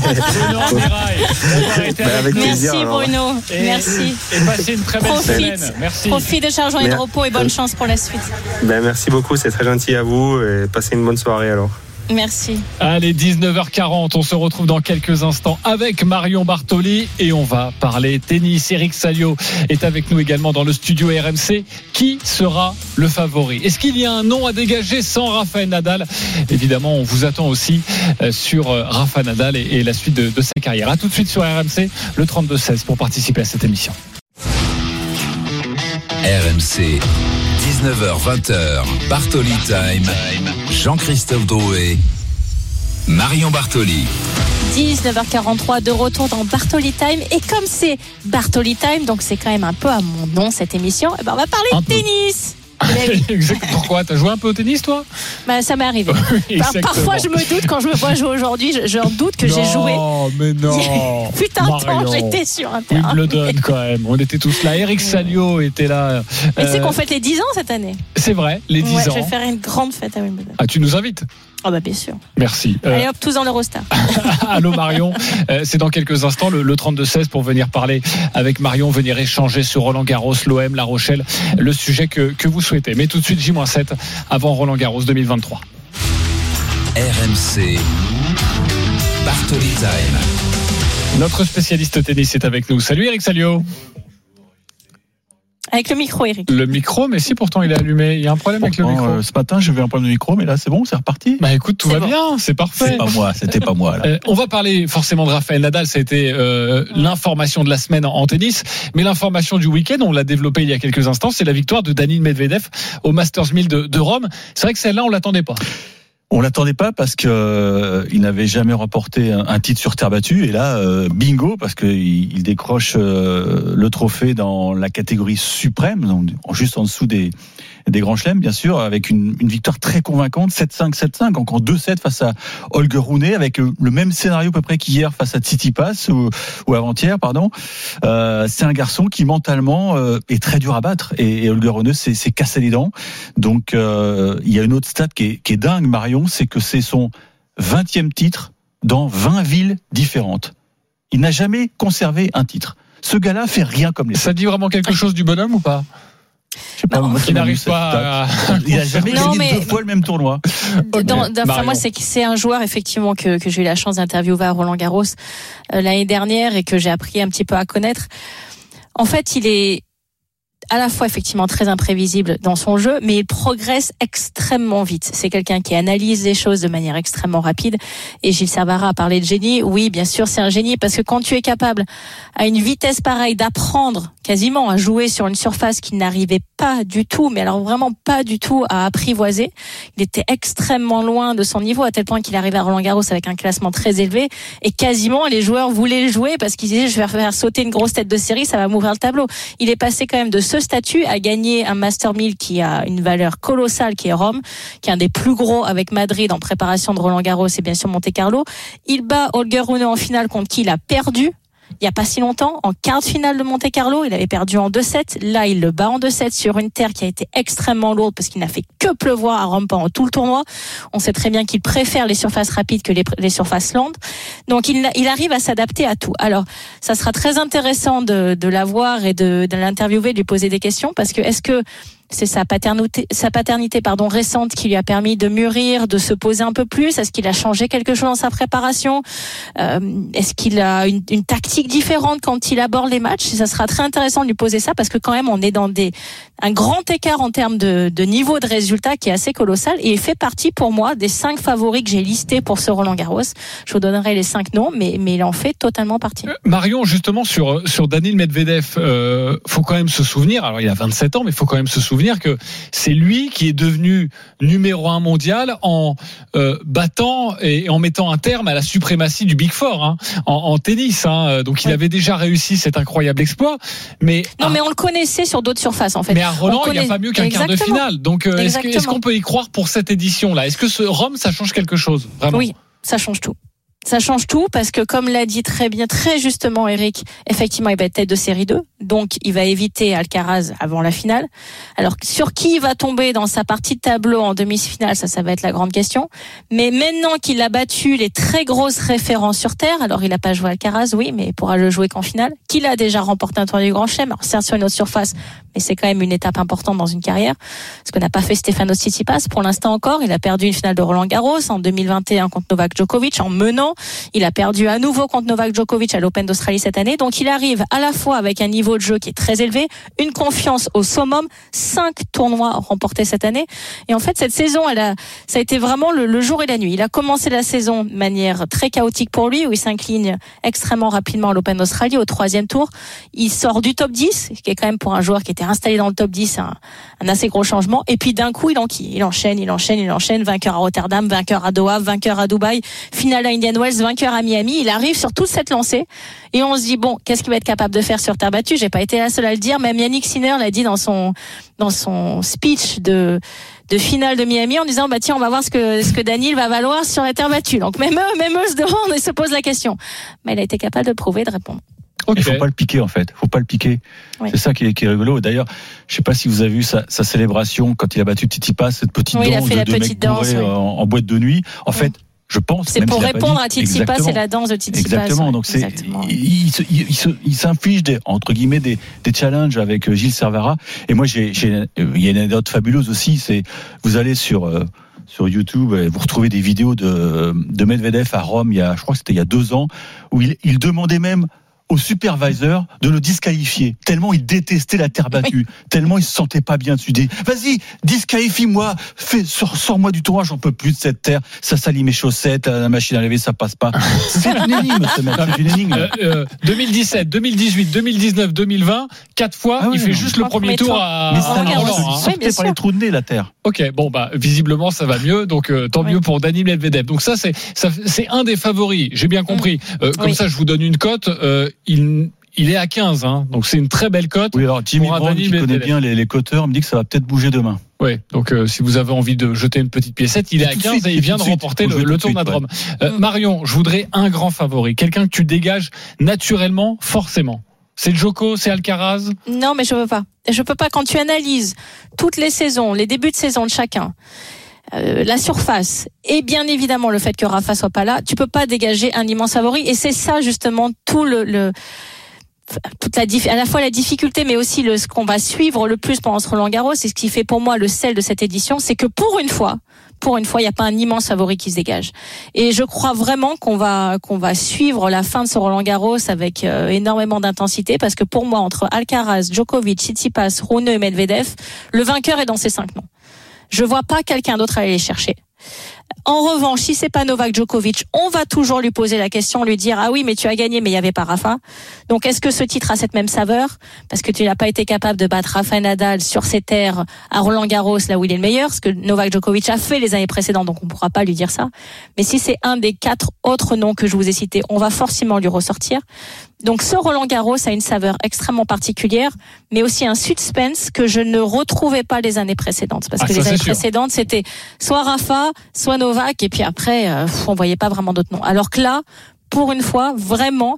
Merci. Bruno. Et- Merci. Et passez une très belle Profite. semaine. Merci. Profite de charge journée de repos et bonne chance pour la suite. Ben, merci beaucoup, c'est très gentil à vous et passez une bonne soirée alors. Merci. Allez, 19h40, on se retrouve dans quelques instants avec Marion Bartoli et on va parler tennis. Eric Salio est avec nous également dans le studio RMC. Qui sera le favori? Est-ce qu'il y a un nom à dégager sans Rafael Nadal? Évidemment, on vous attend aussi euh, sur euh, Rafa Nadal et, et la suite de, de sa carrière. A tout de suite sur RMC, le 32-16 pour participer à cette émission. RMC, 19h20h, Bartoli Time, Jean-Christophe Drouet, Marion Bartoli. 19h43 de retour dans Bartoli Time. Et comme c'est Bartoli Time, donc c'est quand même un peu à mon nom cette émission, eh ben on va parler Un de peu. tennis. Pourquoi? T'as joué un peu au tennis, toi? Bah, ça m'est arrivé. Par-. Parfois, je me doute quand je me vois jouer aujourd'hui, je, je doute que j'ai joué. Non, mais non. Putain de temps, j'étais sur un terrain. Wimbledon quand même. On était tous là. Eric Salio était là. Mais sais Euh, qu'on fête les 10 ans cette année. C'est vrai, les 10 Ouais, ans. Je vais faire une grande fête à Wimbledon. Ah, tu nous invites? Ah bah bien sûr. Merci. Euh, Allez hop, tous dans l'Eurostar. allô Marion, Euh, c'est dans quelques instants le, le 32-16 pour venir parler avec Marion, venir échanger sur Roland Garros, l'OM, La Rochelle, le sujet que, que vous souhaitez. Mais tout de suite J-7 avant Roland Garros 2023. RMC, Bartoli Time. Notre spécialiste tennis est avec nous. Salut Eric Salio. Avec le micro, Eric. Le micro, mais si pourtant il est allumé. Il y a un problème avec le micro. euh, ce matin, j'ai eu un problème de micro, mais là, c'est bon, c'est reparti. Bah écoute, tout va bon. bien, c'est parfait. C'est pas moi, c'était pas moi. Là. Euh, on va parler forcément de Raphaël Nadal, ça a été euh, l'information de la semaine en, en tennis, mais l'information du week-end, on l'a développée il y a quelques instants, c'est la victoire de Danil Medvedev au Masters 1000 de, de Rome. C'est vrai que celle-là, on l'attendait pas. On l'attendait pas parce que euh, il n'avait jamais remporté un, titre sur terre battue. Et là euh, bingo parce qu'il il décroche euh, le trophée dans la catégorie suprême donc juste en dessous des des grands chelems bien sûr avec une, victoire très convaincante 7-5 7-5 encore 2-7 face à Holger Rune avec euh, le même scénario à peu près qu'hier face à Tsitsipas ou, ou avant-hier pardon. Euh, c'est un garçon qui mentalement euh, est très dur à battre et, Holger Rune s'est cassé les dents. Donc il y a une autre stat qui est, dingue Marion c'est que c'est son 20e titre dans 20 villes différentes. Il n'a jamais conservé un titre. Ce gars-là fait rien comme les Ça dit vraiment quelque chose du bonhomme ou pas? Pas, Non. m'a n'arrive pas à... Il a jamais Non, gagné mais- deux fois le même tournoi. Ok, Dans- dans- enfin, Marion. moi, c'est que c'est un joueur effectivement que, que j'ai eu la chance d'interviewer à Roland Garros euh, l'année dernière et que j'ai appris un petit peu à connaître. En fait, il est à la fois effectivement très imprévisible dans son jeu, mais il progresse extrêmement vite. C'est quelqu'un qui analyse les choses de manière extrêmement rapide. Et Gilles Servara a parlé de génie. Oui, bien sûr, c'est un génie parce que quand tu es capable, à une vitesse pareille, d'apprendre quasiment à jouer sur une surface qu'il n'arrivait pas du tout, mais alors vraiment pas du tout à apprivoiser, il était extrêmement loin de son niveau à tel point qu'il arrivait à Roland Garros avec un classement très élevé et quasiment les joueurs voulaient le jouer parce qu'ils disaient je vais faire sauter une grosse tête de série, ça va m'ouvrir le tableau. Il est passé quand même de ce statut à gagner un Master 1000 qui a une valeur colossale qui est Rome, qui est un des plus gros avec Madrid en préparation de Roland Garros et bien sûr Monte Carlo. Il bat Holger Rune en finale contre qui il a perdu il y a pas si longtemps, en quart de finale de Monte Carlo, il avait perdu en 2-7. Là, il le bat en 2-7 sur une terre qui a été extrêmement lourde parce qu'il n'a fait que pleuvoir à Rome pendant tout le tournoi. On sait très bien qu'il préfère les surfaces rapides que les, surfaces lentes. Donc, il, il arrive à s'adapter à tout. Alors, ça sera très intéressant de, de l'avoir et de, de l'interviewer, de lui poser des questions parce que est-ce que c'est sa paternité, sa pardon récente qui lui a permis de mûrir, de se poser un peu plus. Est-ce qu'il a changé quelque chose dans sa préparation? Euh, Est-ce qu'il a une, une tactique différente quand il aborde les matchs? Ça sera très intéressant de lui poser ça parce que quand même on est dans des un grand écart en termes de, de niveau de résultat qui est assez colossal et il fait partie pour moi des cinq favoris que j'ai listés pour ce Roland Garros. Je vous donnerai les cinq noms, mais mais il en fait totalement partie. Marion, justement sur sur Danil Medvedev, euh, faut quand même se souvenir. Alors il a 27 ans, mais il faut quand même se souvenir que c'est lui qui est devenu numéro un mondial en euh, battant et en mettant un terme à la suprématie du Big Four hein, en, en tennis. Hein. Donc il Ouais. avait déjà réussi cet incroyable exploit, mais Non, mais on le connaissait sur d'autres surfaces en fait. mais à Roland, il n'y a pas mieux qu'un quart de finale. Donc euh, est-ce qu'on peut y croire pour cette édition-là? Est-ce que ce Rome, ça change quelque chose vraiment? Oui, ça change tout. Ça change tout parce que comme l'a dit très bien, très justement Eric, effectivement il va être tête de série 2, donc il va éviter Alcaraz avant la finale. Alors sur qui il va tomber dans sa partie de tableau en demi-finale, ça ça va être la grande question. Mais maintenant qu'il a battu les très grosses références sur terre, alors il n'a pas joué Alcaraz, oui, mais il pourra le jouer qu'en finale, qu'il a déjà remporté un tournoi du Grand Chelem, alors certes sur une autre surface, mais c'est quand même une étape importante dans une carrière. Ce que n'a pas fait Stefano Tsitsipas pour l'instant encore, il a perdu une finale de Roland Garros en 2021 contre Novak Djokovic en menant il a perdu à nouveau contre Novak Djokovic à l'Open d'Australie cette année. Donc il arrive à la fois avec un niveau de jeu qui est très élevé, une confiance au summum, cinq tournois remportés cette année. Et en fait, cette saison, elle a, ça a été vraiment le, jour et la nuit. Il a commencé la saison de manière très chaotique pour lui, où il s'incline extrêmement rapidement à l'Open d'Australie au troisième tour. Il sort du top 10, ce qui est quand même pour un joueur qui était installé dans le top 10 un, assez gros changement. Et puis d'un coup, il. Il enchaîne, il enchaîne, il enchaîne. Vainqueur à Rotterdam, vainqueur à Doha, vainqueur à Dubaï, finale à Indian vainqueur à Miami. Il arrive sur toute cette lancée et on se dit bon, qu'est-ce qu'il va être capable de faire sur terre battue? J'ai pas été la seule à le dire. Même Yannick Sinner l'a dit dans son dans son speech de de finale de Miami en disant bah tiens on va voir ce que ce que Daniel va valoir sur la terre battue. Donc même eux même eux se demandent et se posent la question. Mais il a été capable de prouver de répondre. Il faut pas le piquer en fait. Faut pas le piquer. C'est ça qui est, qui est rigolo. D'ailleurs, je sais pas si vous avez vu sa, sa célébration quand il a battu Titi Pass, cette petite danse de, petite danse, en, en, boîte de nuit. En fait, je pense. C'est pour répondre à Tsitsipas, c'est la danse de Tsitsipas. Exactement. Donc c'est, il, il, s'inflige des entre guillemets des, des challenges avec euh, Gilles Servara. Et moi, j'ai, j'ai, il y a une anecdote fabuleuse aussi. C'est vous allez sur euh, sur YouTube, vous retrouvez des vidéos de, de Medvedev à Rome, il y a, je crois que c'était il y a deux ans, où il, il demandait même au supervisor de le disqualifier. Tellement il détestait la terre battue. Tellement il se sentait pas bien dessus. Vas-y, disqualifie-moi. Fais, sors-moi du tournoi, j'en peux plus de cette terre. Ça salit mes chaussettes, la machine à laver, ça passe pas. C'est une énigme, ce mec. C'est une énigme. 2017, 2018, 2019, 2020, quatre fois, ah il fait juste le premier tour, à, Mais ça hein. par les trous de nez, la terre. Ok, bon, bah, visiblement, ça va mieux. Donc, euh, tant mieux pour Dani Medvedev. Donc, ça, c'est, c'est un des favoris. J'ai bien compris. Euh, comme ça, je vous donne une cote. Euh, il, il est à 15, hein, donc c'est une très belle cote. Oui, alors Jimmy Brown, qui connaît bien les, les coteurs, me dit que ça va peut-être bouger demain. Oui, donc euh, si vous avez envie de jeter une petite piécette, il est à 15 et il vient de remporter le, le tournoi de Rome. Euh, Marion, je voudrais un grand favori, quelqu'un que tu dégages naturellement, forcément. C'est Joko, c'est Alcaraz Non, mais je veux pas. Je peux pas quand tu analyses toutes les saisons, les débuts de saison de chacun. Euh, la surface et bien évidemment le fait que Rafa soit pas là, tu peux pas dégager un immense favori et c'est ça justement tout le, le toute la à la fois la difficulté mais aussi le ce qu'on va suivre le plus pendant ce Roland Garros c'est ce qui fait pour moi le sel de cette édition c'est que pour une fois pour une fois il n'y a pas un immense favori qui se dégage et je crois vraiment qu'on va qu'on va suivre la fin de ce Roland Garros avec euh, énormément d'intensité parce que pour moi entre Alcaraz, Djokovic, Tsitsipas, Rune et Medvedev le vainqueur est dans ces cinq noms je vois pas quelqu'un d'autre aller les chercher. En revanche, si c'est pas Novak Djokovic, on va toujours lui poser la question, lui dire ah oui mais tu as gagné mais il y avait pas Rafa. Donc est-ce que ce titre a cette même saveur? Parce que tu n'as pas été capable de battre Rafa Nadal sur ses terres à Roland Garros là où il est le meilleur, ce que Novak Djokovic a fait les années précédentes donc on pourra pas lui dire ça. Mais si c'est un des quatre autres noms que je vous ai cités, on va forcément lui ressortir. Donc ce Roland Garros a une saveur extrêmement particulière, mais aussi un suspense que je ne retrouvais pas les années précédentes parce ah, que les années précédentes c'était soit Rafa, soit Novak, et puis après, euh, on voyait pas vraiment d'autres noms. Alors que là, pour une fois, vraiment,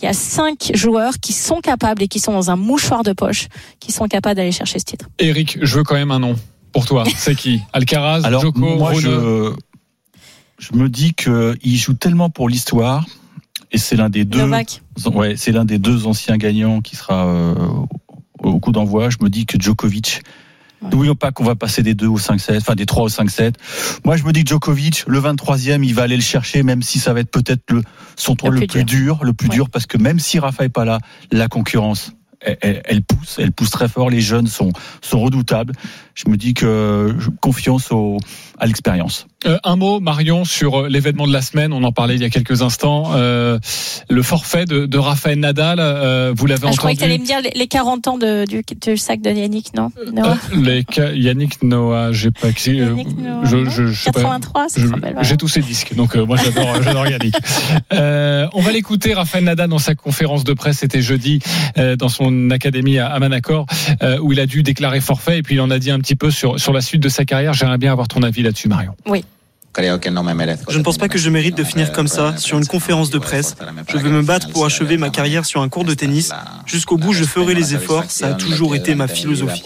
il y a cinq joueurs qui sont capables et qui sont dans un mouchoir de poche, qui sont capables d'aller chercher ce titre. Eric, je veux quand même un nom pour toi. C'est qui? Alcaraz, Alors, Joko, moi, je, je me dis qu'il joue tellement pour l'histoire. Et c'est l'un des deux. Novak. Ouais, c'est l'un des deux anciens gagnants qui sera euh, au coup d'envoi. Je me dis que Djokovic N'oublions pas qu'on va passer des 2 au 5-7, enfin des 3 au 5-7. Moi, je me dis que Djokovic, le 23e, il va aller le chercher, même si ça va être peut-être le, son tour le, plus, dur. le plus dur, parce que même si Rafa est pas là, la concurrence, elle, elle, pousse, elle pousse très fort. Les jeunes sont, sont redoutables. Je me dis que confiance au, à l'expérience. Euh, un mot, Marion, sur euh, l'événement de la semaine. On en parlait il y a quelques instants. Euh, le forfait de, de Raphaël Nadal, euh, vous l'avez ah, entendu. Je croyais que tu allais me dire les 40 ans de, du, du, sac de Yannick, non euh, Noah les, Yannick Noah, j'ai pas. Yannick Noah, je, je, je, 83, c'est J'ai tous ses disques, donc moi j'adore, j'adore Yannick. on va l'écouter, Raphaël Nadal, dans sa conférence de presse, c'était jeudi, dans son académie à, à Manacor, où il a dû déclarer forfait, et puis il en a dit un petit peu sur, sur la suite de sa carrière. J'aimerais bien avoir ton avis là-dessus, Marion. Oui. Je ne pense pas que je mérite de finir comme ça, sur une conférence de presse. Je veux me battre pour achever ma carrière sur un cours de tennis. Jusqu'au bout, je ferai les efforts. Ça a toujours été ma philosophie.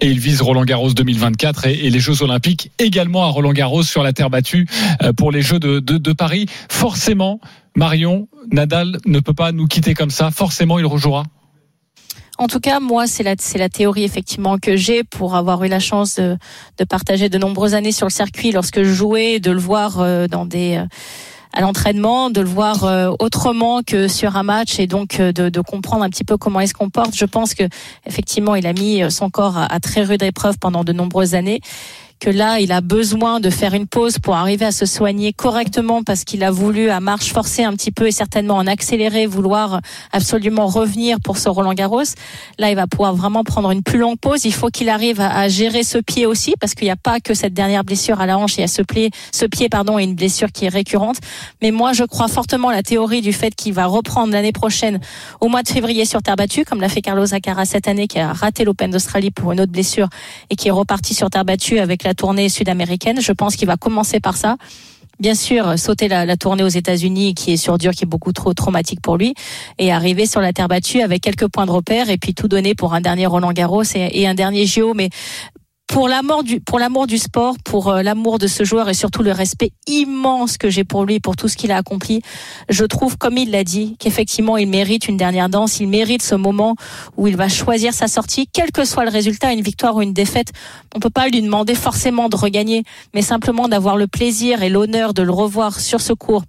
Et il vise Roland Garros 2024 et, et, les Jeux Olympiques également à Roland Garros sur la terre battue euh, pour les Jeux de, de, de, Paris. Forcément, Marion, Nadal ne peut pas nous quitter comme ça. Forcément, il rejouera. En tout cas, moi, c'est la, théorie effectivement que j'ai pour avoir eu la chance de, partager de nombreuses années sur le circuit lorsque je jouais, de le voir euh, dans des euh, à l'entraînement, de le voir euh, autrement que sur un match et donc de, comprendre un petit peu comment il se comporte. Je pense que effectivement, il a mis son corps à très rude épreuve pendant de nombreuses années que là, il a besoin de faire une pause pour arriver à se soigner correctement parce qu'il a voulu à marche forcer un petit peu et certainement en accélérer, vouloir absolument revenir pour ce Roland Garros. Là, il va pouvoir vraiment prendre une plus longue pause. Il faut qu'il arrive à, gérer ce pied aussi parce qu'il n'y a pas que cette dernière blessure à la hanche, il y a ce pied, ce pied pardon, et une blessure qui est récurrente. Mais moi, je crois fortement la théorie du fait qu'il va reprendre l'année prochaine au mois de février sur terre battue, comme l'a fait Carlos Alcaraz cette année, qui a raté l'Open d'Australie pour une autre blessure et qui est reparti sur terre battue avec la la tournée sud-américaine. Je pense qu'il va commencer par ça. Bien sûr, sauter la, tournée aux États-Unis, qui est sur dur, qui est beaucoup trop traumatique pour lui, et arriver sur la terre battue avec quelques points de repère, et puis tout donner pour un dernier Roland Garros et, et un dernier JO. Mais pour l'amour du pour l'amour du sport, pour euh, l'amour de ce joueur et surtout le respect immense que j'ai pour lui pour tout ce qu'il a accompli, je trouve comme il l'a dit qu'effectivement il mérite une dernière danse, il mérite ce moment où il va choisir sa sortie quel que soit le résultat, une victoire ou une défaite. On peut pas lui demander forcément de regagner, mais simplement d'avoir le plaisir et l'honneur de le revoir sur ce cours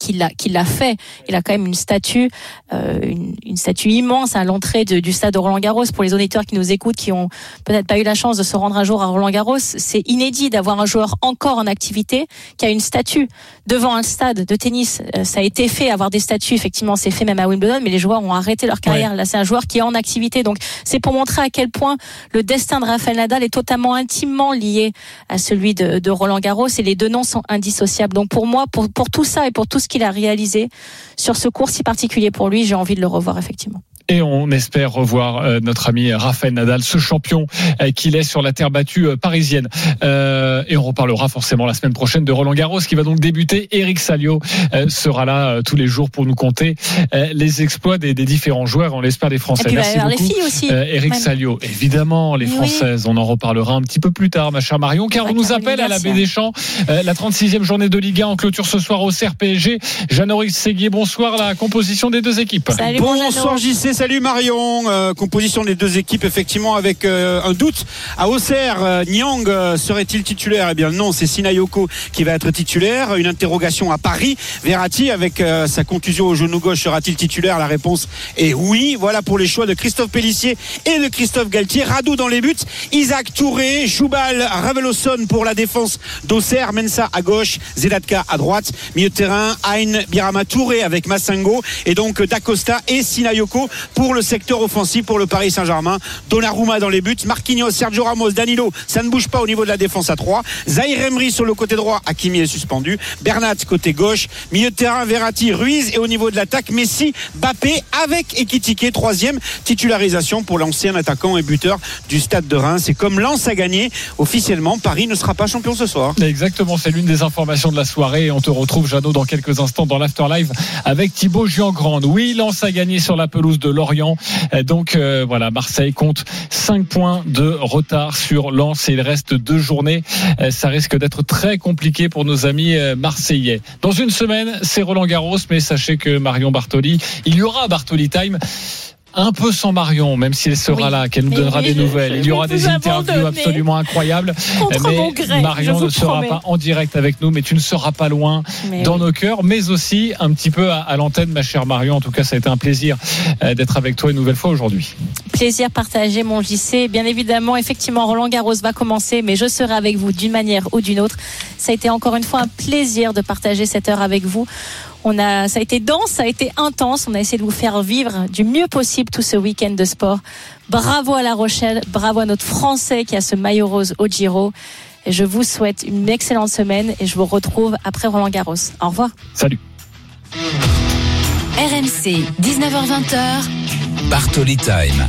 qu'il l'a qu'il l'a fait. Il a quand même une statue, euh, une, une, statue immense à l'entrée du stade de Roland Garros. Pour les auditeurs qui nous écoutent, qui ont peut-être pas eu la chance de se rendre un jour à Roland Garros, c'est inédit d'avoir un joueur encore en activité qui a une statue devant un stade de tennis. Euh, ça a été fait, avoir des statues, effectivement, c'est fait même à Wimbledon, mais les joueurs ont arrêté leur carrière. Ouais. Là, c'est un joueur qui est en activité. Donc, c'est pour montrer à quel point le destin de Rafael Nadal est totalement intimement lié à celui de, de Roland Garros et les deux noms sont indissociables. Donc, pour moi, pour, pour tout ça et pour tout ce qu'il a réalisé sur ce cours si particulier pour lui, j'ai envie de le revoir effectivement et on espère revoir euh, notre ami Rafael Nadal, ce champion euh, qu'il est sur la terre battue euh, parisienne. et on reparlera forcément la semaine prochaine de Roland Garros qui va donc débuter. Eric Salio sera là tous les jours pour nous compter les exploits des, des différents joueurs. On l'espère des Français. Et puis, Merci bah, beaucoup. les filles aussi. Eric même. Salio, évidemment, les Oui. Françaises. On en reparlera un petit peu plus tard, ma chère Marion, car on nous appelle à la baie des Champs. la 36e journée de Ligue 1 en clôture ce soir au CRPG. Jeannot Séguier, bonsoir. La composition des deux équipes. Salut, Bonsoir. JC, salut Marion. Euh, composition des deux équipes, effectivement, avec euh, un doute. À Auxerre, euh, Nyang serait-il titulaire? Eh bien non, c'est Sinayoko qui va être titulaire. Une interrogation à Paris. Verratti, avec sa contusion au genou gauche, sera-t-il titulaire? La réponse est oui. Voilà pour les choix de Christophe Pellissier et de Christophe Galtier. Radou dans les buts. Isaac Touré, Choubal, Raveloson pour la défense d'Auxerre. Mensa à gauche, Zedatka à droite. Milieu de terrain, Ayn, Birama Touré avec Massingo. Et donc Dacosta et Sinayoko pour le secteur offensif pour le Paris Saint-Germain. Donnarumma dans les buts. Marquinhos, Sergio Ramos, Danilo. Ça ne bouge pas au niveau de la défense à 3. Zahir Emery sur le côté droit. Hakimi est suspendu. Bernat côté gauche. Milieu de terrain, Verratti, Ruiz. Et au niveau de l'attaque, Messi, Bappé avec Ekitike. Troisième titularisation pour l'ancien attaquant et buteur du stade de Reims. C'est comme Lens a gagné. Officiellement, Paris ne sera pas champion ce soir. Exactement, c'est l'une des informations de la soirée. Et on te retrouve, Jeannot, dans quelques instants dans l'Afterlive avec Thibaut Giangrande. Oui, Lens a gagné sur la pelouse de Lorient. Euh, Donc euh, voilà, Marseille compte 5 points de retard sur Lens et il reste deux journées. Euh, Ça risque d'être très compliqué pour nos amis marseillais. Dans une semaine, c'est Roland Garros, mais sachez que Marion Bartoli, il y aura Bartoli Time. Un peu sans Marion, même si elle sera Oui. là, qu'elle nous donnera oui, des nouvelles. Il y aura des interviews absolument incroyables. Mais mon gré, Marion ne sera promets. pas en direct avec nous, mais tu ne seras pas loin Mais dans oui. nos cœurs, mais aussi un petit peu à, à l'antenne, ma chère Marion. En tout cas, ça a été un plaisir euh, d'être avec toi une nouvelle fois aujourd'hui. Plaisir partagé, mon JC. Bien évidemment, effectivement, Roland Garros va commencer, mais je serai avec vous d'une manière ou d'une autre. Ça a été encore une fois un plaisir de partager cette heure avec vous. On a, ça a été dense, ça a été intense. On a essayé de vous faire vivre du mieux possible tout ce week-end de sport. Bravo à La Rochelle, bravo à notre Français qui a ce maillot rose au Giro. Et je vous souhaite une excellente semaine et je vous retrouve après Roland Garros. Au revoir. Salut. RMC, 19h20h. Bartoli Time.